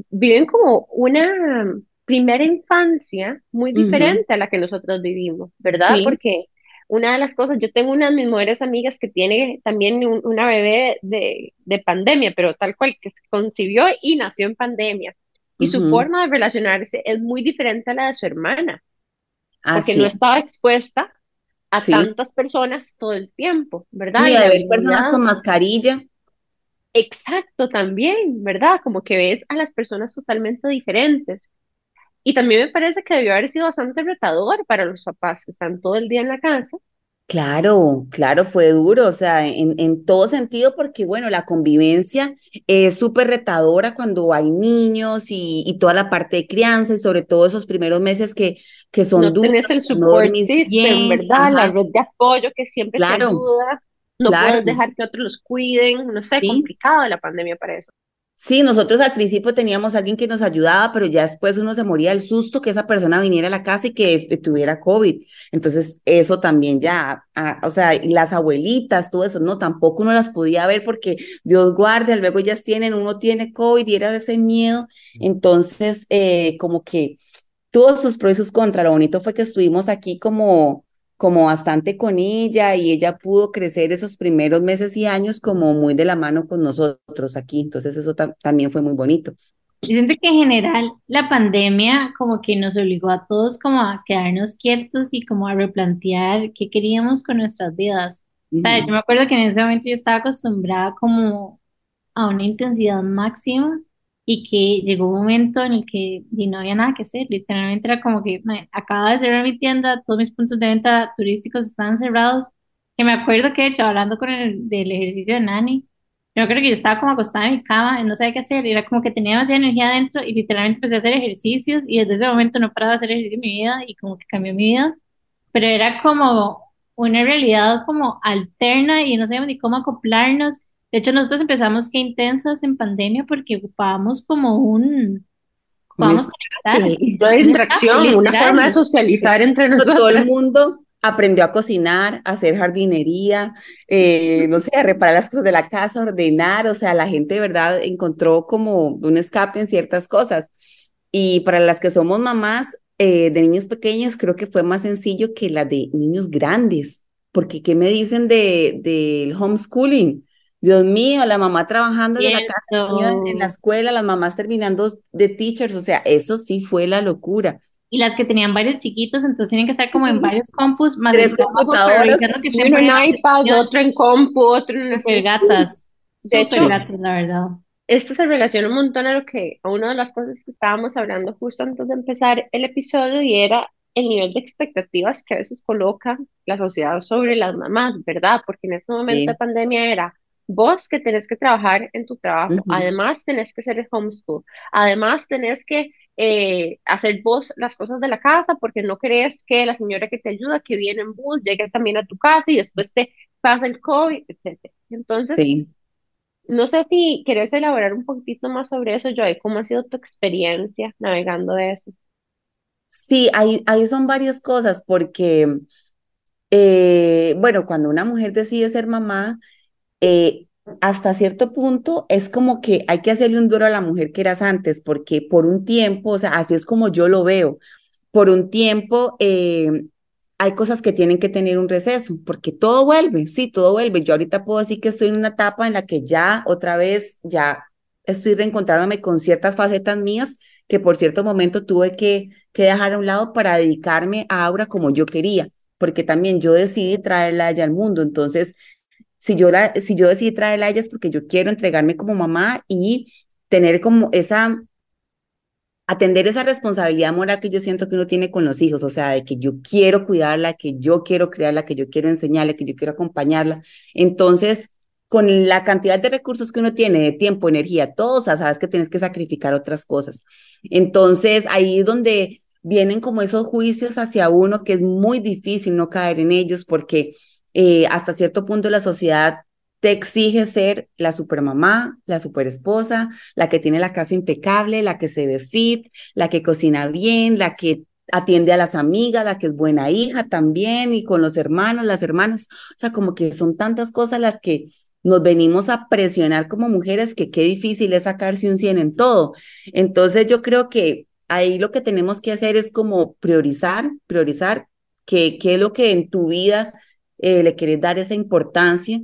[SPEAKER 2] viven como una primera infancia muy diferente a la que nosotros vivimos, ¿verdad?
[SPEAKER 3] Sí,
[SPEAKER 2] Porque una de las cosas, yo tengo una de mis mejores amigas que tiene también un- una bebé de, de pandemia, pero tal cual, que se concibió y nació en pandemia. Y su forma de relacionarse es muy diferente a la de su hermana, porque no estaba expuesta a
[SPEAKER 3] sí.
[SPEAKER 2] tantas personas todo el tiempo, ¿verdad?
[SPEAKER 3] Y
[SPEAKER 2] Y
[SPEAKER 3] a ver personas con mascarilla,
[SPEAKER 2] exacto, también, ¿verdad? Como que ves a las personas totalmente diferentes. Y también me parece que debió haber sido bastante retador para los papás que están todo el día en la casa.
[SPEAKER 3] Claro, claro, fue duro, o sea, en, en todo sentido, porque bueno, la convivencia es súper retadora cuando hay niños y, y toda la parte de crianza y sobre todo esos primeros meses que, que son
[SPEAKER 2] No
[SPEAKER 3] duros,
[SPEAKER 2] tenés el
[SPEAKER 3] no
[SPEAKER 2] support
[SPEAKER 3] dormís
[SPEAKER 2] system,
[SPEAKER 3] bien,
[SPEAKER 2] ¿verdad? La red de apoyo que siempre te
[SPEAKER 3] claro,
[SPEAKER 2] ayuda. No
[SPEAKER 3] claro,
[SPEAKER 2] puedes dejar que otros los cuiden. No sé,
[SPEAKER 3] sí.
[SPEAKER 2] complicado la pandemia para eso.
[SPEAKER 3] Sí, nosotros al principio teníamos a alguien que nos ayudaba, pero ya después uno se moría del susto que esa persona viniera a la casa y que eh, tuviera COVID. Entonces, eso también ya, o sea, las abuelitas, todo eso, no, tampoco uno las podía ver porque Dios guarde, luego ellas tienen, uno tiene COVID y era de ese miedo. Entonces, eh, como que tuvo sus pros y sus contras. Lo bonito fue que estuvimos aquí como, como bastante con ella y ella pudo crecer esos primeros meses y años como muy de la mano con nosotros aquí. Entonces eso ta- también fue muy bonito.
[SPEAKER 1] Yo siento que en general la pandemia como que nos obligó a todos como a quedarnos quietos y como a replantear qué queríamos con nuestras vidas. O sea, yo me acuerdo que en ese momento yo estaba acostumbrada como a una intensidad máxima y que llegó un momento en el que no había nada que hacer. Literalmente era como que "Mae, acaba de cerrar mi tienda, todos mis puntos de venta turísticos estaban cerrados. Que me acuerdo que, de hecho, hablando con el del ejercicio de Nani, yo creo que yo estaba como acostada en mi cama no sabía qué hacer. Era como que tenía demasiada energía adentro y literalmente empecé a hacer ejercicios y desde ese momento no paraba de hacer ejercicio en mi vida y como que cambió mi vida. Pero era como una realidad como alterna y no sabíamos ni cómo acoplarnos. De hecho, nosotros empezamos que intensas en pandemia porque ocupábamos como un, ocupábamos.
[SPEAKER 2] Una distracción, una forma de socializar entre
[SPEAKER 3] Todo el mundo aprendió a cocinar, a hacer jardinería, eh, no sé, a reparar las cosas de la casa, ordenar, o sea, la gente de verdad encontró como un escape en ciertas cosas. Y para las que somos mamás eh, de niños pequeños, creo que fue más sencillo que la de niños grandes, porque ¿qué me dicen de, del homeschooling? Dios mío, la mamá trabajando desde la casa, en, en la escuela, las mamás terminando de teachers, o sea, eso sí fue la locura.
[SPEAKER 1] Y las que tenían varios chiquitos, entonces tienen que estar como en varios compus, más
[SPEAKER 3] Tres computadoras,
[SPEAKER 1] que
[SPEAKER 2] uno en iPad, otro en compu, otro en
[SPEAKER 1] Súper
[SPEAKER 2] así.
[SPEAKER 1] gatas,
[SPEAKER 2] De hecho,
[SPEAKER 1] gatas, la verdad.
[SPEAKER 2] esto se relaciona un montón a lo que, a una de las cosas que estábamos hablando justo antes de empezar el episodio y era el nivel de expectativas que a veces coloca la sociedad sobre las mamás, ¿verdad? Porque en ese momento de
[SPEAKER 3] Sí.
[SPEAKER 2] pandemia era vos que tenés que trabajar en tu trabajo, además tenés que hacer el homeschool, además tenés que eh, hacer vos las cosas de la casa porque no crees que la señora que te ayuda, que viene en bus, llegue también a tu casa y después te pasa el COVID, etcétera. Entonces,
[SPEAKER 3] Sí,
[SPEAKER 2] no sé si quieres elaborar un poquitito más sobre eso, Joy. ¿Cómo ha sido tu experiencia navegando eso?
[SPEAKER 3] sí, ahí, ahí son varias cosas porque, eh, bueno, cuando una mujer decide ser mamá, eh, hasta cierto punto es como que hay que hacerle un duro a la mujer que eras antes, porque por un tiempo, o sea, así es como yo lo veo, por un tiempo eh, hay cosas que tienen que tener un receso, porque todo vuelve, sí, todo vuelve. Yo ahorita puedo decir que estoy en una etapa en la que ya otra vez, ya estoy reencontrándome con ciertas facetas mías que por cierto momento tuve que, que dejar a un lado para dedicarme a Aura como yo quería, porque también yo decidí traerla allá al mundo, entonces si yo, la, si yo decidí traerla a ella es porque yo quiero entregarme como mamá y tener como esa, atender esa responsabilidad moral que yo siento que uno tiene con los hijos, o sea, de que yo quiero cuidarla, que yo quiero criarla, que yo quiero enseñarla, que yo quiero acompañarla. Entonces, con la cantidad de recursos que uno tiene, de tiempo, energía, todo, o sea, sabes que tienes que sacrificar otras cosas. Entonces, ahí es donde vienen como esos juicios hacia uno que es muy difícil no caer en ellos porque eh, hasta cierto punto la sociedad te exige ser la supermamá, la superesposa, la que tiene la casa impecable, la que se ve fit, la que cocina bien, la que atiende a las amigas, la que es buena hija también y con los hermanos, las hermanas. O sea, como que son tantas cosas las que nos venimos a presionar como mujeres que qué difícil es sacarse un 100 en todo. Entonces yo creo que ahí lo que tenemos que hacer es como priorizar, priorizar qué, qué es lo que en tu vida eh, le quieres dar esa importancia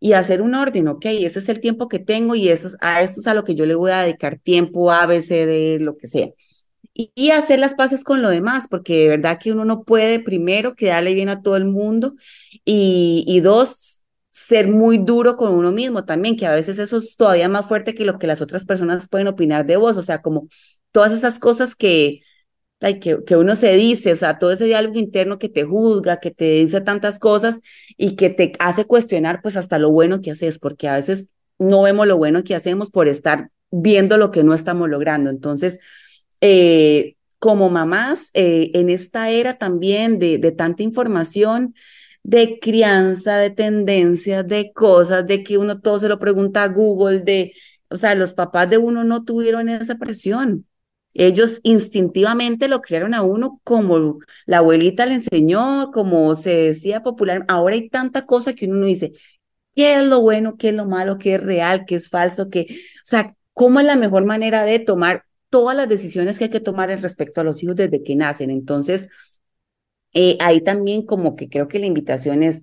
[SPEAKER 3] y hacer un orden, ok, ese es el tiempo que tengo y eso a esto es a lo que yo le voy a dedicar tiempo, A, B, C, D, lo que sea. Y, y, hacer las paces con lo demás, porque de verdad que uno no puede, primero, quedarle bien a todo el mundo y, y dos, ser muy duro con uno mismo también, que a veces eso es todavía más fuerte que lo que las otras personas pueden opinar de vos, o sea, como todas esas cosas que, que, que uno se dice, o sea, todo ese diálogo interno que te juzga, que te dice tantas cosas y que te hace cuestionar pues hasta lo bueno que haces, porque a veces no vemos lo bueno que hacemos por estar viendo lo que no estamos logrando. Entonces, eh, como mamás, eh, en esta era también de, de tanta información, de crianza, de tendencias, de cosas, de que uno todo se lo pregunta a Google, de, o sea, los papás de uno no tuvieron esa presión. Ellos instintivamente lo criaron a uno como la abuelita le enseñó, como se decía popular. Ahora hay tanta cosa que uno no dice, ¿qué es lo bueno, qué es lo malo, qué es real, qué es falso, qué, o sea, cómo es la mejor manera de tomar todas las decisiones que hay que tomar respecto a los hijos desde que nacen. Entonces, eh, ahí también como que creo que la invitación es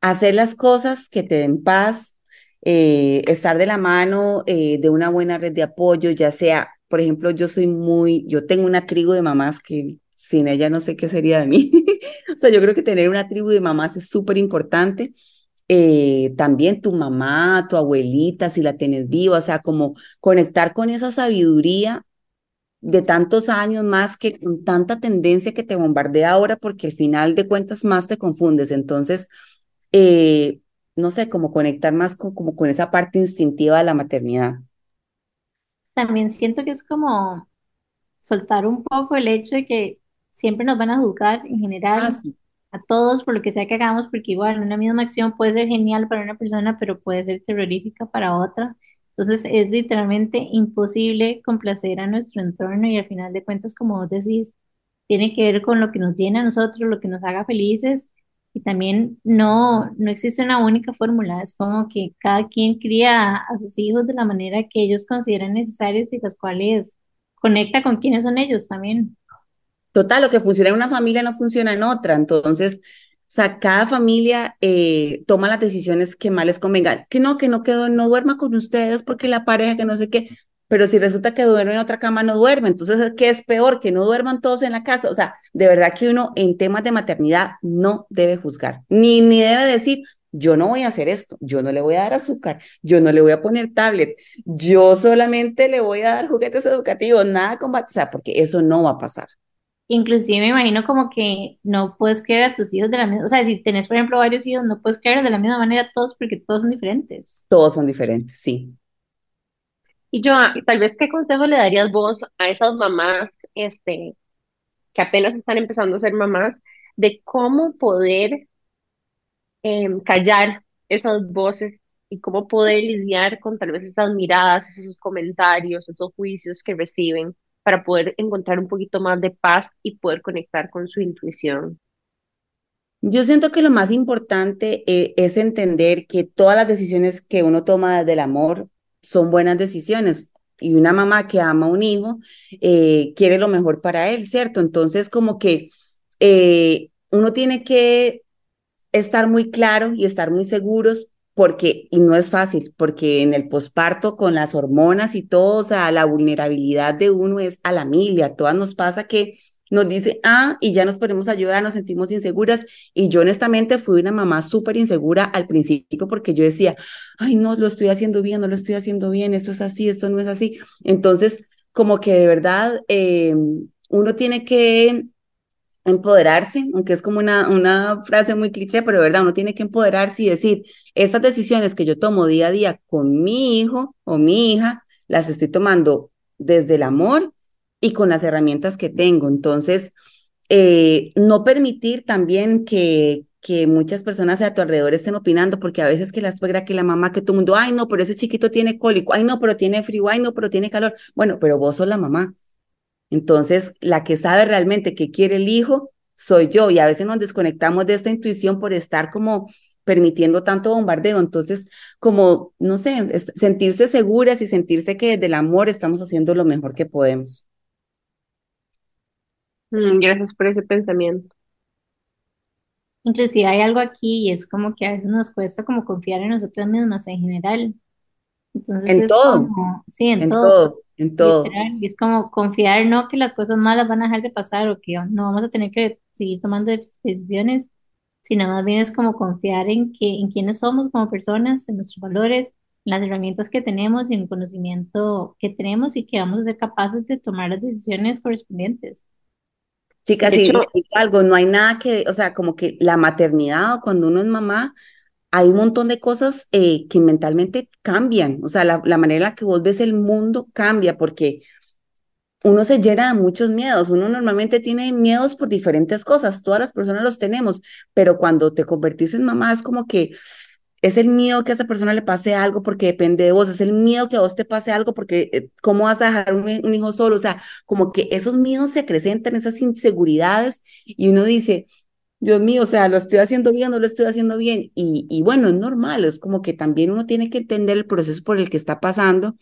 [SPEAKER 3] hacer las cosas que te den paz, eh, estar de la mano eh, de una buena red de apoyo, ya sea por ejemplo, yo soy muy, yo tengo una tribu de mamás que sin ella no sé qué sería de mí. o sea, yo creo que tener una tribu de mamás es súper importante. Eh, también tu mamá, tu abuelita, si la tienes viva, o sea, como conectar con esa sabiduría de tantos años más que con tanta tendencia que te bombardea ahora, porque al final de cuentas más te confundes. Entonces, eh, no sé, como conectar más con, como con esa parte instintiva de la maternidad
[SPEAKER 1] también siento que es como soltar un poco el hecho de que siempre nos van a juzgar en general
[SPEAKER 3] Ah, sí.
[SPEAKER 1] a todos por lo que sea que hagamos, porque igual una misma acción puede ser genial para una persona, pero puede ser terrorífica para otra. Entonces es literalmente imposible complacer a nuestro entorno y al final de cuentas, como vos decís, tiene que ver con lo que nos llena a nosotros, lo que nos haga felices y también no, no existe una única fórmula, es como que cada quien cría a, sus hijos de la manera que ellos consideran necesarios y las cuales conecta con quienes son ellos también.
[SPEAKER 3] Total, lo que funciona en una familia no funciona en otra. Entonces, o sea, cada familia eh, toma las decisiones que más les convengan. Que no, que no quedó, no duerma con ustedes porque la pareja, que no sé qué. Pero si resulta que duerme en otra cama, no duerme. Entonces, ¿qué es peor? Que no duerman todos en la casa. O sea, de verdad que uno en temas de maternidad no debe juzgar, ni, ni debe decir, yo no voy a hacer esto, yo no le voy a dar azúcar, yo no le voy a poner tablet, yo solamente le voy a dar juguetes educativos, nada con, o sea, porque eso no va a pasar.
[SPEAKER 1] Inclusive me imagino como que no puedes creer a tus hijos de la misma, o sea, si tenés, por ejemplo, varios hijos, no puedes creer de la misma manera a todos porque todos son diferentes.
[SPEAKER 3] Todos son diferentes, sí.
[SPEAKER 2] Y yo, tal vez, ¿qué consejo le darías vos a esas mamás este, que apenas están empezando a ser mamás, de cómo poder em, callar esas voces y cómo poder lidiar con tal vez esas miradas, esos comentarios, esos juicios que reciben para poder encontrar un poquito más de paz y poder conectar con su intuición?
[SPEAKER 3] Yo siento que lo más importante eh, es entender que todas las decisiones que uno toma desde el amor son buenas decisiones. Y una mamá que ama a un hijo eh, quiere lo mejor para él, ¿cierto? Entonces, como que eh, uno tiene que estar muy claro y estar muy seguros porque, y no es fácil, porque en el posparto con las hormonas y todo, o sea, la vulnerabilidad de uno es a la mil, a todas nos pasa que nos dice, ah, y ya nos ponemos a llorar, nos sentimos inseguras. Y yo honestamente fui una mamá súper insegura al principio porque yo decía, ay, no, lo estoy haciendo bien, no lo estoy haciendo bien, esto es así, esto no es así. Entonces, como que de verdad, eh, uno tiene que empoderarse, aunque es como una, una frase muy cliché, pero de verdad, uno tiene que empoderarse y decir, estas decisiones que yo tomo día a día con mi hijo o mi hija, las estoy tomando desde el amor y con las herramientas que tengo. Entonces, eh, no permitir también que, que muchas personas a tu alrededor estén opinando, porque a veces que la suegra, que la mamá, que todo el mundo, ay no, pero ese chiquito tiene cólico, ay no, pero tiene frío, ay no, pero tiene calor. Bueno, pero vos sos la mamá. Entonces, la que sabe realmente qué quiere el hijo soy yo y a veces nos desconectamos de esta intuición por estar como permitiendo tanto bombardeo. Entonces, como, no sé, sentirse seguras y sentirse que desde el amor estamos haciendo lo mejor que podemos.
[SPEAKER 2] Mm, gracias por ese pensamiento.
[SPEAKER 1] Inclusive hay algo aquí y es como que a veces nos cuesta como confiar en nosotras mismas en general. Entonces
[SPEAKER 3] En
[SPEAKER 1] es
[SPEAKER 3] todo,
[SPEAKER 1] como, sí, en
[SPEAKER 3] en
[SPEAKER 1] todo,
[SPEAKER 3] todo, en todo.
[SPEAKER 1] literal, y es como confiar no que las cosas malas van a dejar de pasar o que no vamos a tener que seguir tomando decisiones, sino más bien es como confiar en que, en quiénes somos como personas, en nuestros valores, en las herramientas que tenemos y en el conocimiento que tenemos y que vamos a ser capaces de tomar las decisiones correspondientes.
[SPEAKER 3] Chicas, digo algo, no hay nada que, o sea, como que la maternidad o cuando uno es mamá, hay un montón de cosas eh, que mentalmente cambian, o sea, la, la manera en la que vos ves el mundo cambia porque uno se llena de muchos miedos, uno normalmente tiene miedos por diferentes cosas, todas las personas los tenemos, pero cuando te convertís en mamá es como que es el miedo que a esa persona le pase algo porque depende de vos, es el miedo que a vos te pase algo porque eh, cómo vas a dejar un, un hijo solo, o sea, como que esos miedos se acrecentan, esas inseguridades y uno dice, Dios mío, o sea, lo estoy haciendo bien, no lo estoy haciendo bien. Y, y bueno, es normal, es como que también uno tiene que entender el proceso por el que está pasando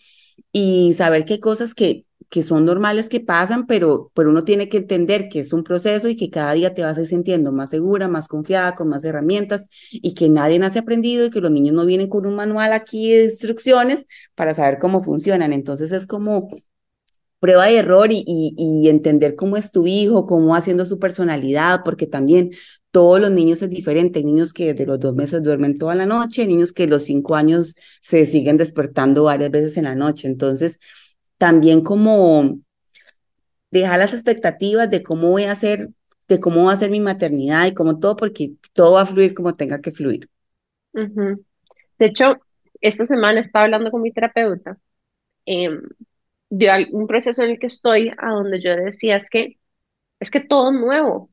[SPEAKER 3] y saber hay cosas que, que son normales que pasan, pero, pero uno tiene que entender que es un proceso y que cada día te vas a ir sintiendo más segura, más confiada, con más herramientas y que nadie nace aprendido y que los niños no vienen con un manual aquí de instrucciones para saber cómo funcionan. Entonces es como prueba y error y, y, entender cómo es tu hijo, cómo haciendo su personalidad, porque también todos los niños es diferente. Niños que de los dos meses duermen toda la noche, niños que los cinco años se siguen despertando varias veces en la noche. Entonces, también como dejar las expectativas de cómo voy a hacer, de cómo va a ser mi maternidad y como todo, porque todo va a fluir como tenga que fluir.
[SPEAKER 2] Uh -huh. De hecho, esta semana estaba hablando con mi terapeuta. Eh, de un proceso en el que estoy, a donde yo decía, es que, es que todo es nuevo.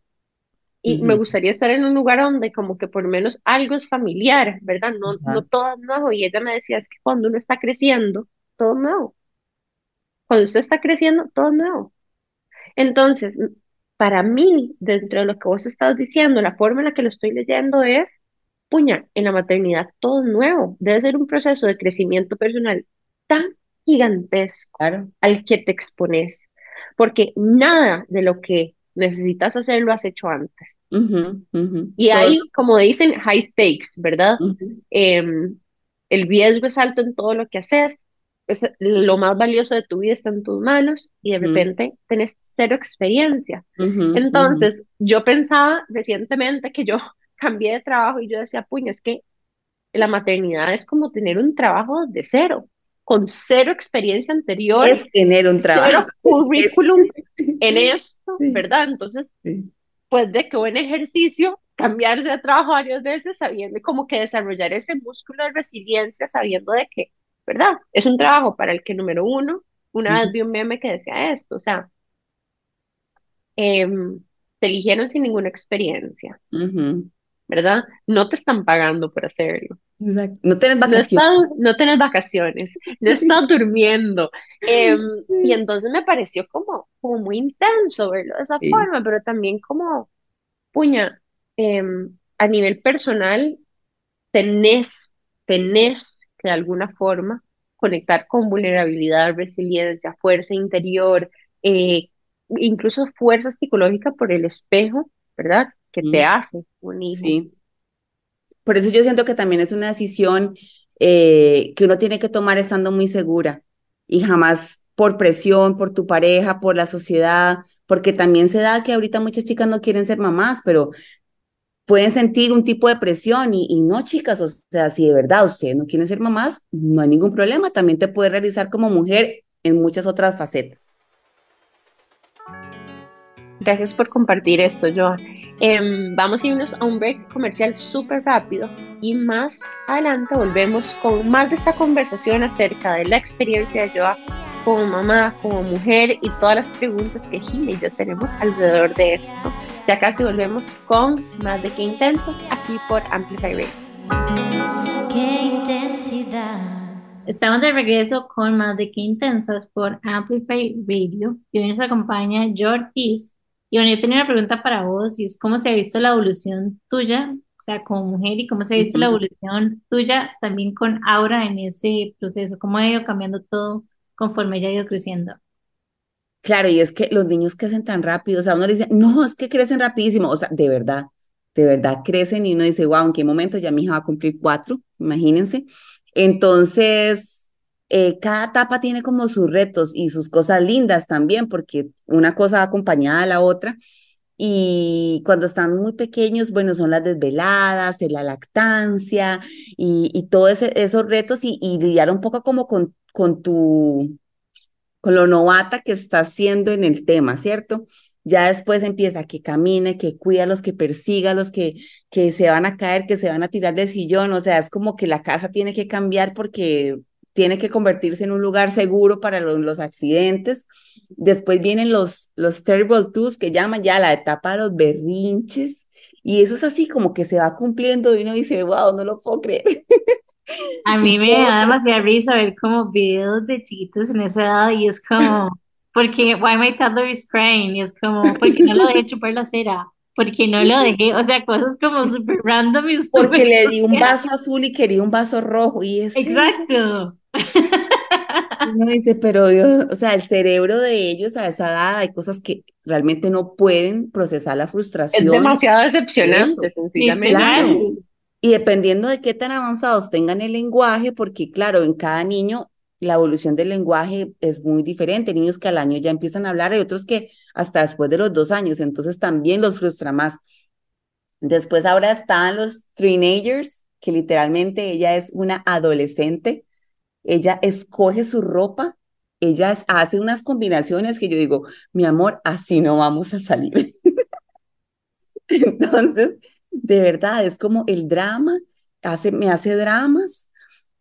[SPEAKER 2] Y uh -huh. me gustaría estar en un lugar donde como que por lo menos algo es familiar, ¿verdad? No, uh -huh. no todo es nuevo. Y ella me decía, es que cuando uno está creciendo, todo es nuevo. Cuando usted está creciendo, todo es nuevo. Entonces, para mí, dentro de lo que vos estás diciendo, la forma en la que lo estoy leyendo es, puña, en la maternidad todo es nuevo. Debe ser un proceso de crecimiento personal tan gigantesco
[SPEAKER 3] claro.
[SPEAKER 2] al que te expones, porque nada de lo que necesitas hacer lo has hecho antes.
[SPEAKER 3] Uh -huh, uh -huh.
[SPEAKER 2] Y ahí, como dicen, high stakes, ¿verdad?
[SPEAKER 3] Uh -huh.
[SPEAKER 2] eh, el riesgo es alto en todo lo que haces, es lo más valioso de tu vida está en tus manos y de repente tenés cero experiencia. Entonces, yo pensaba recientemente que yo cambié de trabajo y yo decía, puña, es que la maternidad es como tener un trabajo de cero con cero experiencia anterior.
[SPEAKER 3] Es tener un trabajo.
[SPEAKER 2] Cero currículum en esto, sí. ¿verdad? Entonces, sí. pues de qué buen ejercicio cambiarse de trabajo varias veces sabiendo como que desarrollar ese músculo de resiliencia, sabiendo de que, ¿verdad? Es un trabajo para el que, número uno, una vez vi un meme que decía esto, o sea, eh, te eligieron sin ninguna experiencia,
[SPEAKER 3] uh -huh.
[SPEAKER 2] ¿verdad? No te están pagando por hacerlo.
[SPEAKER 3] Exacto. No tienes
[SPEAKER 2] vacaciones. No, estás, no tienes vacaciones, no estás durmiendo. Eh, y entonces me pareció como, como muy intenso verlo de esa sí. forma, pero también como, puña, eh, a nivel personal, tenés, tenés de alguna forma conectar con vulnerabilidad, resiliencia, fuerza interior, eh, incluso fuerza psicológica por el espejo, ¿verdad? Que te mm. hace un hijo.
[SPEAKER 3] Sí. Por eso yo siento que también es una decisión eh, que uno tiene que tomar estando muy segura y jamás por presión, por tu pareja, por la sociedad, porque también se da que ahorita muchas chicas no quieren ser mamás, pero pueden sentir un tipo de presión y, y no, chicas, o sea, si de verdad ustedes no quieren ser mamás, no hay ningún problema, también te puedes realizar como mujer en muchas otras facetas.
[SPEAKER 2] Gracias por compartir esto, Joa. Em, vamos a irnos a un break comercial súper rápido y más adelante volvemos con más de esta conversación acerca de la experiencia de Joa como mamá, como mujer y todas las preguntas que Gina y yo tenemos alrededor de esto. Ya casi volvemos con más de qué intentos aquí por Amplify Radio.
[SPEAKER 4] Qué intensidad.
[SPEAKER 1] Estamos de regreso con más de qué intensas por Amplify Radio y hoy nos acompaña George Ortiz. Y bueno, yo tenía una pregunta para vos y es cómo se ha visto la evolución tuya, o sea, como mujer y cómo se ha visto la evolución tuya también con Aura en ese proceso, cómo ha ido cambiando todo conforme ella ha ido creciendo.
[SPEAKER 3] Claro, y es que los niños crecen tan rápido, o sea, uno dice, no, es que crecen rapidísimo, o sea, de verdad, de verdad crecen y uno dice, wow, ¿en qué momento ya mi hija va a cumplir cuatro? Imagínense. Entonces, eh, cada etapa tiene como sus retos y sus cosas lindas también, porque una cosa va acompañada de la otra. Y cuando están muy pequeños, bueno, son las desveladas, la lactancia y, y todos esos retos y, y, lidiar un poco como con, con tu, con lo novata que estás siendo en el tema, ¿cierto? Ya después empieza que camine, que cuida a los que persiga, a los que, que se van a caer, que se van a tirar del sillón, o sea, es como que la casa tiene que cambiar porque tiene que convertirse en un lugar seguro para los, los accidentes. Después vienen los, los terrible twos que llaman ya la etapa de los berrinches. Y eso es así como que se va cumpliendo y uno dice, wow, no lo puedo creer.
[SPEAKER 1] A mí me da demasiada risa ver como videos de chiquitos en esa edad y es como, porque, why my toddler is crying? Y es como, porque no lo dejé chupar la cera? Porque no lo dejé, o sea, cosas como súper random y
[SPEAKER 3] Porque le di un vaso azul y quería un vaso rojo y es...
[SPEAKER 1] Exacto.
[SPEAKER 3] Uno dice, pero Dios, o sea, el cerebro de ellos a esa edad hay cosas que realmente no pueden procesar la frustración.
[SPEAKER 2] Es demasiado decepcionante, sencillamente.
[SPEAKER 3] Claro. Y dependiendo de qué tan avanzados tengan el lenguaje, porque claro, en cada niño la evolución del lenguaje es muy diferente. Niños que al año ya empiezan a hablar, hay otros que hasta después de los dos años, entonces también los frustra más. Después ahora están los teenagers, que literalmente ella es una adolescente, ella escoge su ropa, ella hace unas combinaciones que yo digo, mi amor, así no vamos a salir. entonces, de verdad, es como el drama, hace, me hace dramas,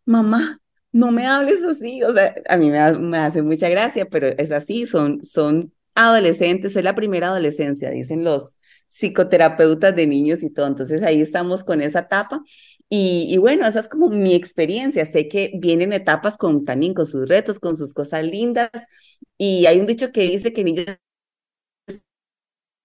[SPEAKER 3] mamá, no me hables así, o sea, a mí me, me, hace mucha gracia, pero es así, son, son adolescentes, es la primera adolescencia, dicen los psicoterapeutas de niños y todo, entonces ahí estamos con esa etapa. Y, y, bueno, esa es como mi experiencia. Sé que vienen etapas con, también con sus retos, con sus cosas lindas. Y hay un dicho que dice que niños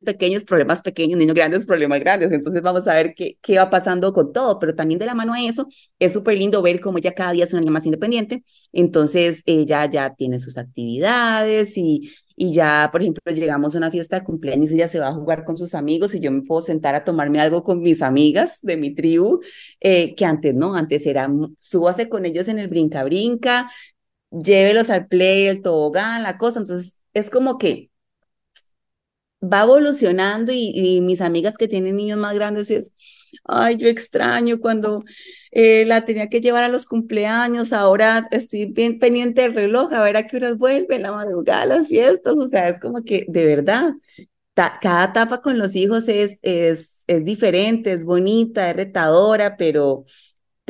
[SPEAKER 3] pequeños, problemas pequeños, niños grandes, problemas grandes. Entonces vamos a ver qué, qué va pasando con todo, pero también de la mano a eso, es súper lindo ver cómo ella cada día es una niña más independiente. Entonces ella ya tiene sus actividades y, y ya, por ejemplo, llegamos a una fiesta de cumpleaños y ella se va a jugar con sus amigos y yo me puedo sentar a tomarme algo con mis amigas de mi tribu, eh, que antes no, antes era, súbase con ellos en el brinca-brinca, llévelos al play, el tobogán, la cosa. Entonces es como que va evolucionando y, mis amigas que tienen niños más grandes es, ay, yo extraño cuando eh, la tenía que llevar a los cumpleaños, ahora estoy bien pendiente del reloj, a ver a qué horas vuelve, la madrugada, las fiestas, o sea, es como que de verdad, cada etapa con los hijos es, es, es diferente, es bonita, es retadora, pero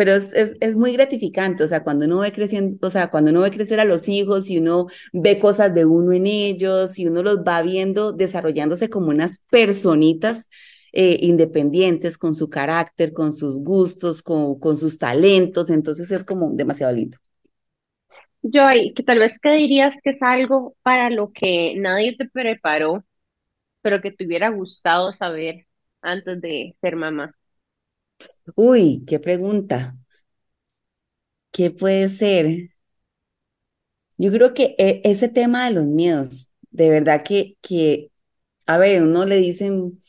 [SPEAKER 3] pero es, es, muy gratificante, o sea, cuando uno ve creciendo, o sea, cuando uno ve crecer a los hijos y uno ve cosas de uno en ellos y uno los va viendo desarrollándose como unas personitas eh, independientes con su carácter, con sus gustos, con, con sus talentos, entonces es como demasiado lindo.
[SPEAKER 2] Joy, que tal vez que dirías que es algo para lo que nadie te preparó, pero que te hubiera gustado saber antes de ser mamá.
[SPEAKER 3] Uy, qué pregunta. ¿Qué puede ser? Yo creo que e, ese tema de los miedos, de verdad que, que, a ver, uno le dicen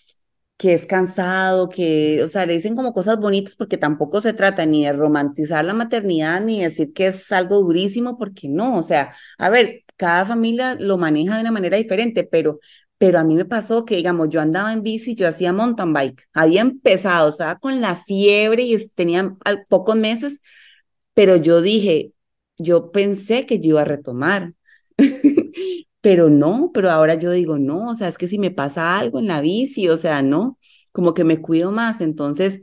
[SPEAKER 3] que es cansado, que, o sea, le dicen como cosas bonitas porque tampoco se trata ni de romantizar la maternidad ni decir que es algo durísimo, porque no, o sea, a ver, cada familia lo maneja de una manera diferente, pero pero a mí me pasó que, digamos, yo andaba en bici, yo hacía mountain bike, había empezado, estaba con la fiebre y tenía pocos meses, pero yo dije, yo pensé que yo iba a retomar, pero no, pero ahora yo digo, no, o sea, es que si me pasa algo en la bici, o sea, no, como que me cuido más. Entonces,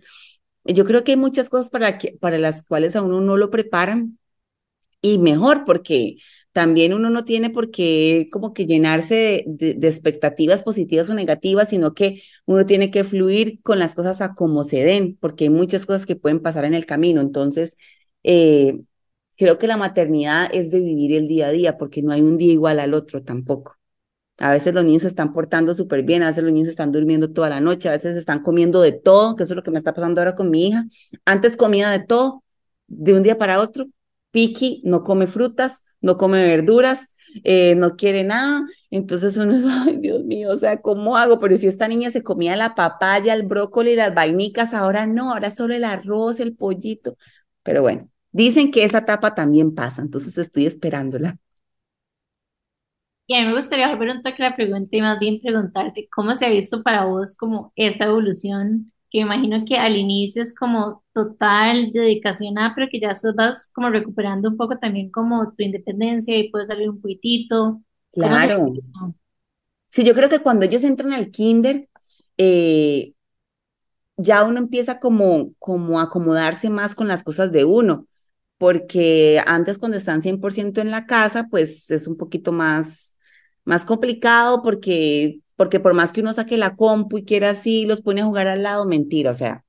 [SPEAKER 3] yo creo que hay muchas cosas para, que, para las cuales a uno no lo preparan y mejor porque también uno no tiene por qué como que llenarse de, expectativas positivas o negativas, sino que uno tiene que fluir con las cosas a como se den, porque hay muchas cosas que pueden pasar en el camino. Entonces, eh, creo que la maternidad es de vivir el día a día, porque no hay un día igual al otro tampoco. A veces los niños se están portando súper bien, a veces los niños están durmiendo toda la noche, a veces están comiendo de todo, que eso es lo que me está pasando ahora con mi hija. Antes comía de todo, de un día para otro. Piki no come frutas, no come verduras, eh, no quiere nada. Entonces uno es, ay Dios mío, o sea, ¿cómo hago? Pero si esta niña se comía la papaya, el brócoli, las vainicas, ahora no, ahora solo el arroz, el pollito. Pero bueno, dicen que esa etapa también pasa, entonces estoy esperándola.
[SPEAKER 1] Y a mí me gustaría volver un toque la pregunta y más bien preguntarte cómo se ha visto para vos como esa evolución, que imagino que al inicio es como total dedicación a, pero que ya vas como recuperando un poco también como tu independencia y puedes salir un poquitito. ¿Cómo se
[SPEAKER 3] Claro. Sí, yo creo que cuando ellos entran al kinder, eh, ya uno empieza como, como a acomodarse más con las cosas de uno, porque antes cuando están 100% en la casa, pues es un poquito más, más complicado porque, porque por más que uno saque la compu y quiera así, los pone a jugar al lado, mentira, o sea,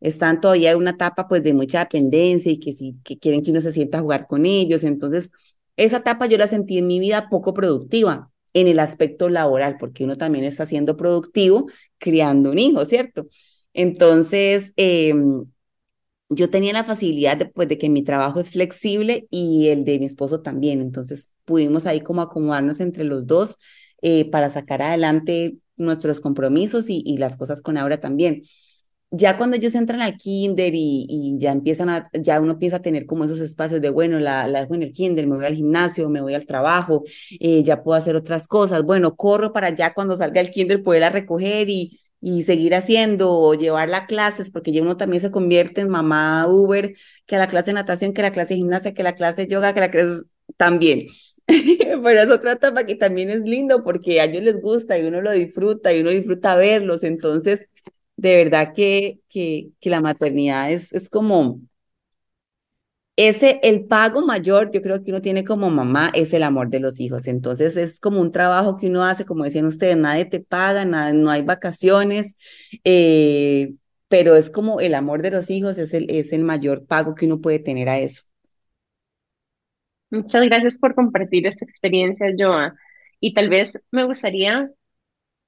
[SPEAKER 3] están todavía en una etapa pues de mucha dependencia y que sí, que quieren que uno se sienta a jugar con ellos, entonces esa etapa yo la sentí en mi vida poco productiva en el aspecto laboral, porque uno también está siendo productivo criando un hijo, ¿cierto? Entonces, eh, yo tenía la facilidad de, pues, de que mi trabajo es flexible y el de mi esposo también. Entonces pudimos ahí como acomodarnos entre los dos eh, para sacar adelante nuestros compromisos y, las cosas con Aura también. Ya cuando ellos entran al kinder y, y ya empiezan a, ya uno empieza a tener como esos espacios de, bueno, la, la dejo en el kinder, me voy al gimnasio, me voy al trabajo, eh, ya puedo hacer otras cosas. Bueno, corro para allá cuando salga el kinder poderla recoger y, y seguir haciendo o llevarla a clases, porque ya uno también se convierte en mamá Uber, que a la clase de natación, que a la clase de gimnasia, que a la clase de yoga, que a la clase también. Pero es otra etapa que también es lindo porque a ellos les gusta y uno lo disfruta y uno disfruta verlos. Entonces, de verdad que, que, que la maternidad es, es como ese, el pago mayor, yo creo que uno tiene como mamá, es el amor de los hijos. Entonces es como un trabajo que uno hace, como decían ustedes, nadie te paga, nada, no hay vacaciones, eh, pero es como el amor de los hijos, es el, es el mayor pago que uno puede tener a eso.
[SPEAKER 2] Muchas gracias por compartir esta experiencia, Joa. Y tal vez me gustaría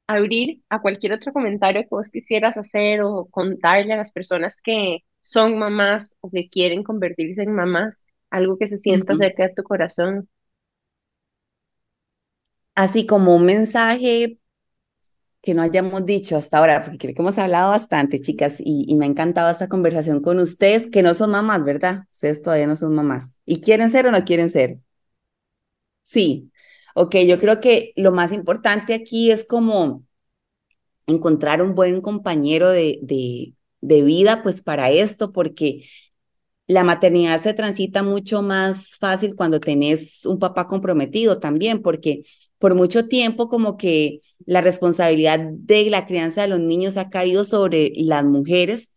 [SPEAKER 2] abrir a cualquier otro comentario que vos quisieras hacer o contarle a las personas que son mamás o que quieren convertirse en mamás, algo que se sienta
[SPEAKER 3] Ujú.
[SPEAKER 2] cerca de tu corazón.
[SPEAKER 3] Así como un mensaje que no hayamos dicho hasta ahora, porque creo que hemos hablado bastante, chicas, y, me ha encantado esta conversación con ustedes, que no son mamás, ¿verdad? Ustedes todavía no son mamás. ¿Y quieren ser o no quieren ser? Sí. Ok, yo creo que lo más importante aquí es como encontrar un buen compañero de, de, de vida, pues para esto, porque la maternidad se transita mucho más fácil cuando tenés un papá comprometido también, porque por mucho tiempo como que la responsabilidad de la crianza de los niños ha caído sobre las mujeres,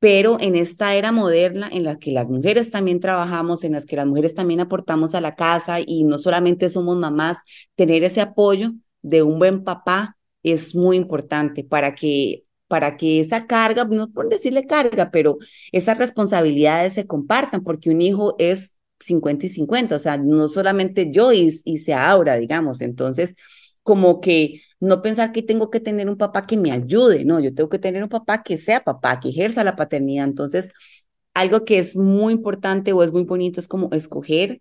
[SPEAKER 3] pero en esta era moderna en la que las mujeres también trabajamos, en las que las mujeres también aportamos a la casa y no solamente somos mamás, tener ese apoyo de un buen papá es muy importante para que para que esa carga, no por decirle carga, pero esas responsabilidades se compartan, porque un hijo es 50 y 50, o sea, no solamente yo se Aura, digamos, entonces, como que no pensar que tengo que tener un papá que me ayude, no, yo tengo que tener un papá que sea papá, que ejerza la paternidad, entonces, algo que es muy importante o es muy bonito es como escoger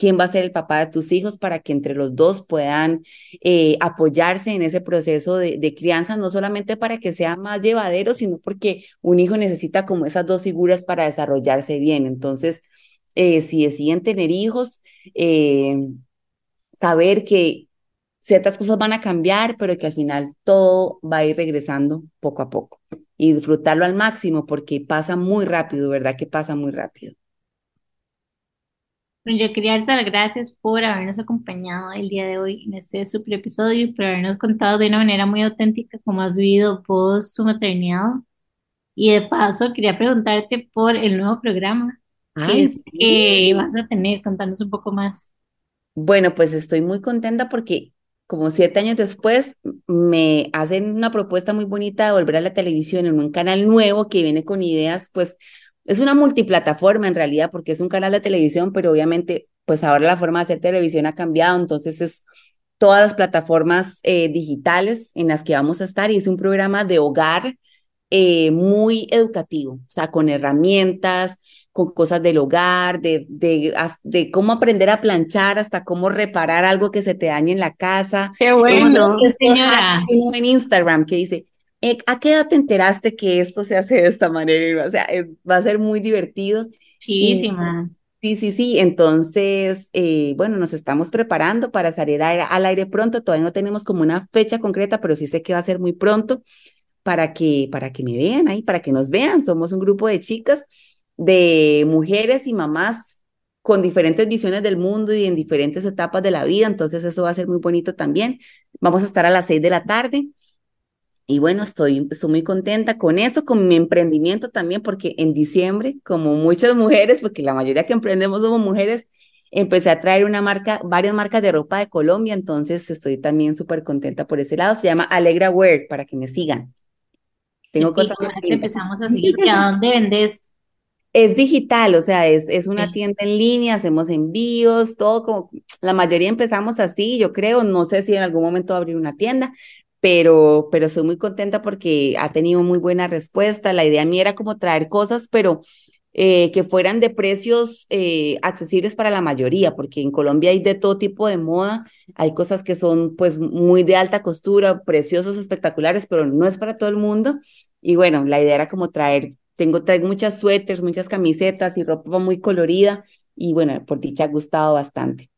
[SPEAKER 3] quién va a ser el papá de tus hijos para que entre los dos puedan eh, apoyarse en ese proceso de, crianza, no solamente para que sea más llevadero, sino porque un hijo necesita como esas dos figuras para desarrollarse bien. Entonces, eh, si deciden tener hijos, eh, saber que ciertas cosas van a cambiar, pero que al final todo va a ir regresando poco a poco y disfrutarlo al máximo porque pasa muy rápido, ¿verdad? Que pasa muy rápido.
[SPEAKER 1] Yo quería las gracias por habernos acompañado el día de hoy en este super episodio y por habernos contado de una manera muy auténtica cómo has vivido vos tu maternidad. Y de paso, quería preguntarte por el nuevo programa
[SPEAKER 3] Ay,
[SPEAKER 1] es que
[SPEAKER 3] sí.
[SPEAKER 1] vas a tener, contarnos un poco más.
[SPEAKER 3] Bueno, pues estoy muy contenta porque como siete años después me hacen una propuesta muy bonita de volver a la televisión en un canal nuevo que viene con ideas, pues es una multiplataforma en realidad porque es un canal de televisión, pero obviamente pues ahora la forma de hacer televisión ha cambiado, entonces es todas las plataformas eh, digitales en las que vamos a estar y es un programa de hogar eh, muy educativo, o sea, con herramientas, con cosas del hogar, de, de, de, cómo aprender a planchar hasta cómo reparar algo que se te dañe en la casa.
[SPEAKER 2] Qué bueno.
[SPEAKER 3] Entonces,
[SPEAKER 1] señora,
[SPEAKER 3] en Instagram que dice, eh, ¿a qué edad te enteraste que esto se hace de esta manera? O sea, eh, va a ser muy divertido. Y
[SPEAKER 1] chivísima.
[SPEAKER 3] sí, sí, sí, entonces, eh, bueno, nos estamos preparando para salir al, al aire pronto. Todavía no tenemos como una fecha concreta, pero sí sé que va a ser muy pronto para que, para que me vean ahí, para que nos vean. Somos un grupo de chicas, de mujeres y mamás con diferentes visiones del mundo y en diferentes etapas de la vida, entonces eso va a ser muy bonito también. Vamos a estar a las seis de la tarde. Y bueno, estoy, estoy muy contenta con eso, con mi emprendimiento también, porque en diciembre, como muchas mujeres, porque la mayoría que emprendemos somos mujeres, empecé a traer una marca, varias marcas de ropa de Colombia, entonces estoy también súper contenta por ese lado. Se llama Alegra Wear, para que me sigan. Tengo cosas
[SPEAKER 1] empezamos a seguir. ¿Y a dónde vendes?
[SPEAKER 3] Es digital, o sea, es, es una
[SPEAKER 1] Sí.
[SPEAKER 3] tienda en línea, hacemos envíos, todo como la mayoría empezamos así, yo creo, no sé si en algún momento abrir una tienda, pero, pero soy muy contenta porque ha tenido muy buena respuesta. La idea mía era como traer cosas, pero eh, que fueran de precios eh, accesibles para la mayoría, porque en Colombia hay de todo tipo de moda, hay cosas que son pues muy de alta costura, preciosos, espectaculares, pero no es para todo el mundo. Y bueno, la idea era como traer, tengo, traigo muchas suéteres, muchas camisetas y ropa muy colorida, y bueno, por dicha ha gustado bastante.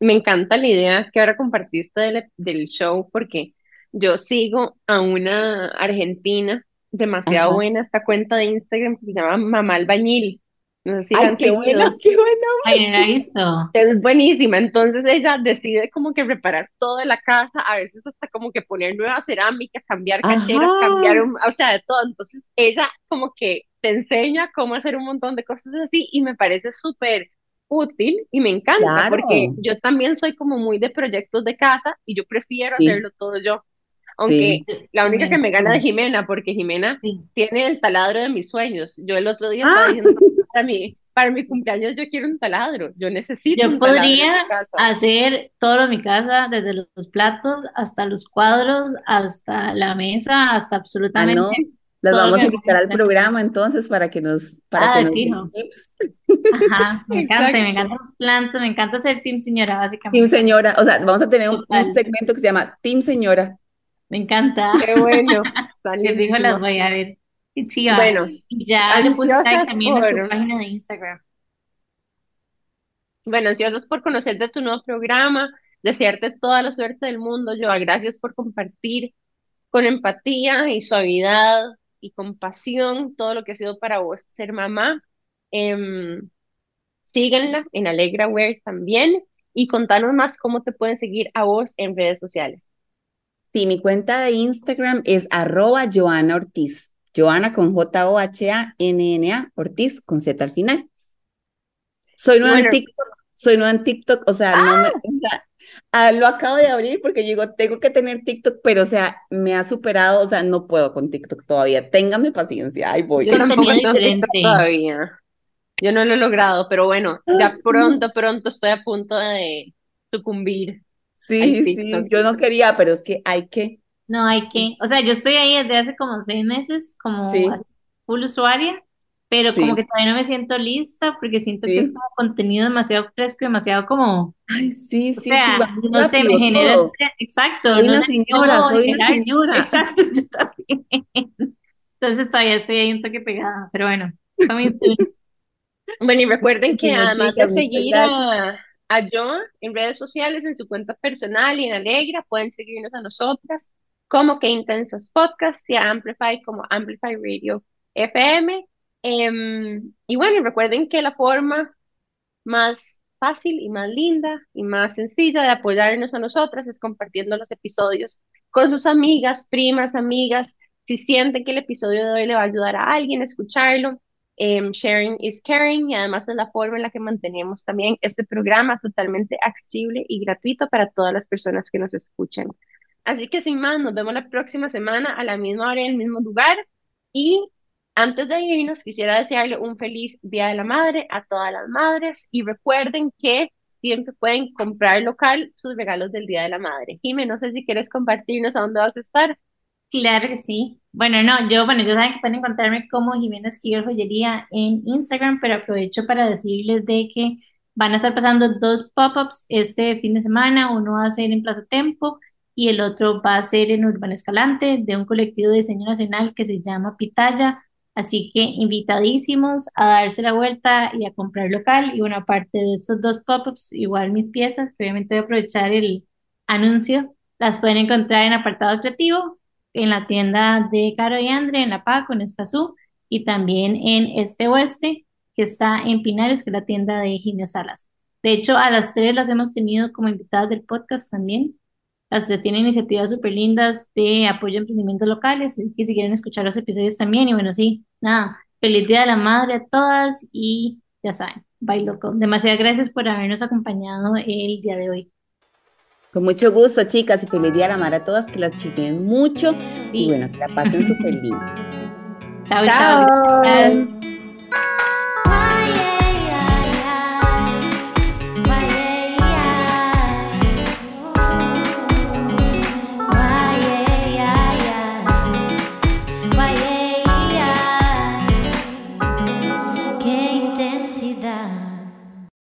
[SPEAKER 2] Me encanta la idea que ahora compartiste del, del show porque yo sigo a una argentina demasiado
[SPEAKER 3] Ajá.
[SPEAKER 2] buena esta cuenta de Instagram que se llama Mamá Albañil. No sé si la
[SPEAKER 3] Ay, qué
[SPEAKER 2] seguido.
[SPEAKER 3] qué buena.
[SPEAKER 1] Ay, no la he visto.
[SPEAKER 2] Es buenísima, entonces ella decide como que reparar toda la casa, a veces hasta como que poner nueva cerámica, cambiar cacheras, cambiar, un- o sea, de todo. Entonces ella como que te enseña cómo hacer un montón de cosas así y me parece súper útil y me encanta porque yo también soy como muy de proyectos de casa y yo prefiero
[SPEAKER 3] sí,
[SPEAKER 2] hacerlo todo yo, aunque
[SPEAKER 3] sí.
[SPEAKER 2] la única que
[SPEAKER 1] Me-
[SPEAKER 2] gana de Jimena, porque Jimena
[SPEAKER 1] sí.
[SPEAKER 2] tiene el taladro de mis sueños. Yo el otro día estaba
[SPEAKER 3] Ah,
[SPEAKER 2] diciendo, para mí, para mi cumpleaños yo quiero un taladro, yo necesito
[SPEAKER 1] Yo
[SPEAKER 2] un taladro
[SPEAKER 1] podría
[SPEAKER 2] casa.
[SPEAKER 1] hacer todo en mi casa, desde los platos hasta los cuadros, hasta la mesa, hasta
[SPEAKER 3] ah,
[SPEAKER 1] absolutamente
[SPEAKER 3] no, las
[SPEAKER 1] todo
[SPEAKER 3] vamos
[SPEAKER 1] que
[SPEAKER 3] a invitar al programa entonces para que nos, para que
[SPEAKER 1] Ah, de
[SPEAKER 3] nos den tips.
[SPEAKER 1] Ajá, me encanta, me encantan los plantos, me encanta ser team señora,
[SPEAKER 3] Team
[SPEAKER 1] básicamente.
[SPEAKER 3] Señora, o sea, vamos a tener un, un segmento que se llama Team Señora.
[SPEAKER 1] Me encanta.
[SPEAKER 2] Qué bueno,
[SPEAKER 1] Les digo, las voy a ver. Qué chiva.
[SPEAKER 2] Bueno,
[SPEAKER 1] Y ya le puse también a tu página de Instagram.
[SPEAKER 2] bueno, ansiosas por conocer de tu nuevo programa, desearte toda la suerte del mundo, Joa, gracias por compartir con empatía y suavidad y compasión todo lo que ha sido para vos ser mamá. Em, síganla en AlegraWare también y contanos más cómo te pueden seguir a vos en redes sociales.
[SPEAKER 3] Sí, mi cuenta de Instagram es arroba Joana Ortiz. Joana con J-O-H-A-N-N-A, Ortiz con Z al final. Soy nueva en TikTok, soy nueva en TikTok, o sea, no me, o sea, ah, lo acabo de abrir porque digo, tengo que tener TikTok, pero o sea, me ha superado, o sea, no puedo con TikTok todavía. Ténganme paciencia, ahí voy.
[SPEAKER 1] Yo diferente.
[SPEAKER 2] todavía. Yo no lo he logrado, pero bueno, ya pronto, pronto estoy a punto de sucumbir
[SPEAKER 3] Sí, sí, yo no quería, pero es que hay que,
[SPEAKER 1] No hay que, o sea, yo estoy ahí desde hace como seis meses, como
[SPEAKER 3] sí,
[SPEAKER 1] full usuaria, pero como
[SPEAKER 3] sí,
[SPEAKER 1] que todavía no me siento lista porque siento que es
[SPEAKER 3] sí.
[SPEAKER 1] como contenido demasiado fresco, demasiado como,
[SPEAKER 3] Ay, sí,
[SPEAKER 1] o
[SPEAKER 3] sí, sí, va
[SPEAKER 1] sea,
[SPEAKER 3] muy
[SPEAKER 1] no sé, me genera
[SPEAKER 3] todo.
[SPEAKER 1] estrés, exacto,
[SPEAKER 3] Soy
[SPEAKER 1] no
[SPEAKER 3] una señora, soy una señora.
[SPEAKER 1] exacto, yo también. Entonces todavía estoy ahí un toque pegada, pero bueno, coming soon.
[SPEAKER 2] Bueno, y recuerden que además de seguir a, a John en redes sociales, en su cuenta personal y en Alegra, pueden seguirnos a nosotras como Que Intensas Podcast y a Amplify como Amplify Radio FM. Em, y bueno, recuerden que la forma más fácil y más linda y más sencilla de apoyarnos a nosotras es compartiendo los episodios con sus amigas, primas, amigas. Si sienten que el episodio de hoy le va a ayudar a alguien a escucharlo, em, sharing is caring y además es la forma en la que mantenemos también este programa totalmente accesible y gratuito para todas las personas que nos escuchen. Así que sin más, nos vemos la próxima semana a la misma hora en el mismo lugar y antes de irnos, quisiera desearle un feliz Día de la Madre a todas las madres y recuerden que siempre pueden comprar local sus regalos del Día de la Madre. Jimé, no sé si quieres compartirnos a dónde vas a estar.
[SPEAKER 1] Claro que sí. Bueno, no, yo, bueno, ya saben que pueden encontrarme como Jimena Esquivel Joyería en Instagram, pero aprovecho para decirles de que van a estar pasando dos pop-ups este fin de semana. Uno va a ser en Plaza Tempo y el otro va a ser en Urban Escalante de un colectivo de diseño nacional que se llama Pitaya. Así que invitadísimos a darse la vuelta y a comprar local. Y una parte de estos dos pop-ups, igual mis piezas, obviamente voy a aprovechar el anuncio, las pueden encontrar en apartado creativo, en la tienda de Caro y Andre, en La Paco, en Escazú, y también en Este Oeste, que está en Pinares, que es la tienda de Ginés Salas. De hecho, a las tres las hemos tenido como invitadas del podcast también. Las tres tienen iniciativas súper lindas de apoyo a emprendimientos locales, así que si quieren escuchar los episodios también, y bueno, sí, nada, feliz Día de la Madre a todas y ya saben, bye loco. Demasiadas gracias por habernos acompañado el día de hoy.
[SPEAKER 3] Con mucho gusto, chicas, y feliz Día de la Madre a todas, que las chiquen mucho y bueno, que la pasen súper lindo.
[SPEAKER 1] Chao, chao.
[SPEAKER 2] Chao.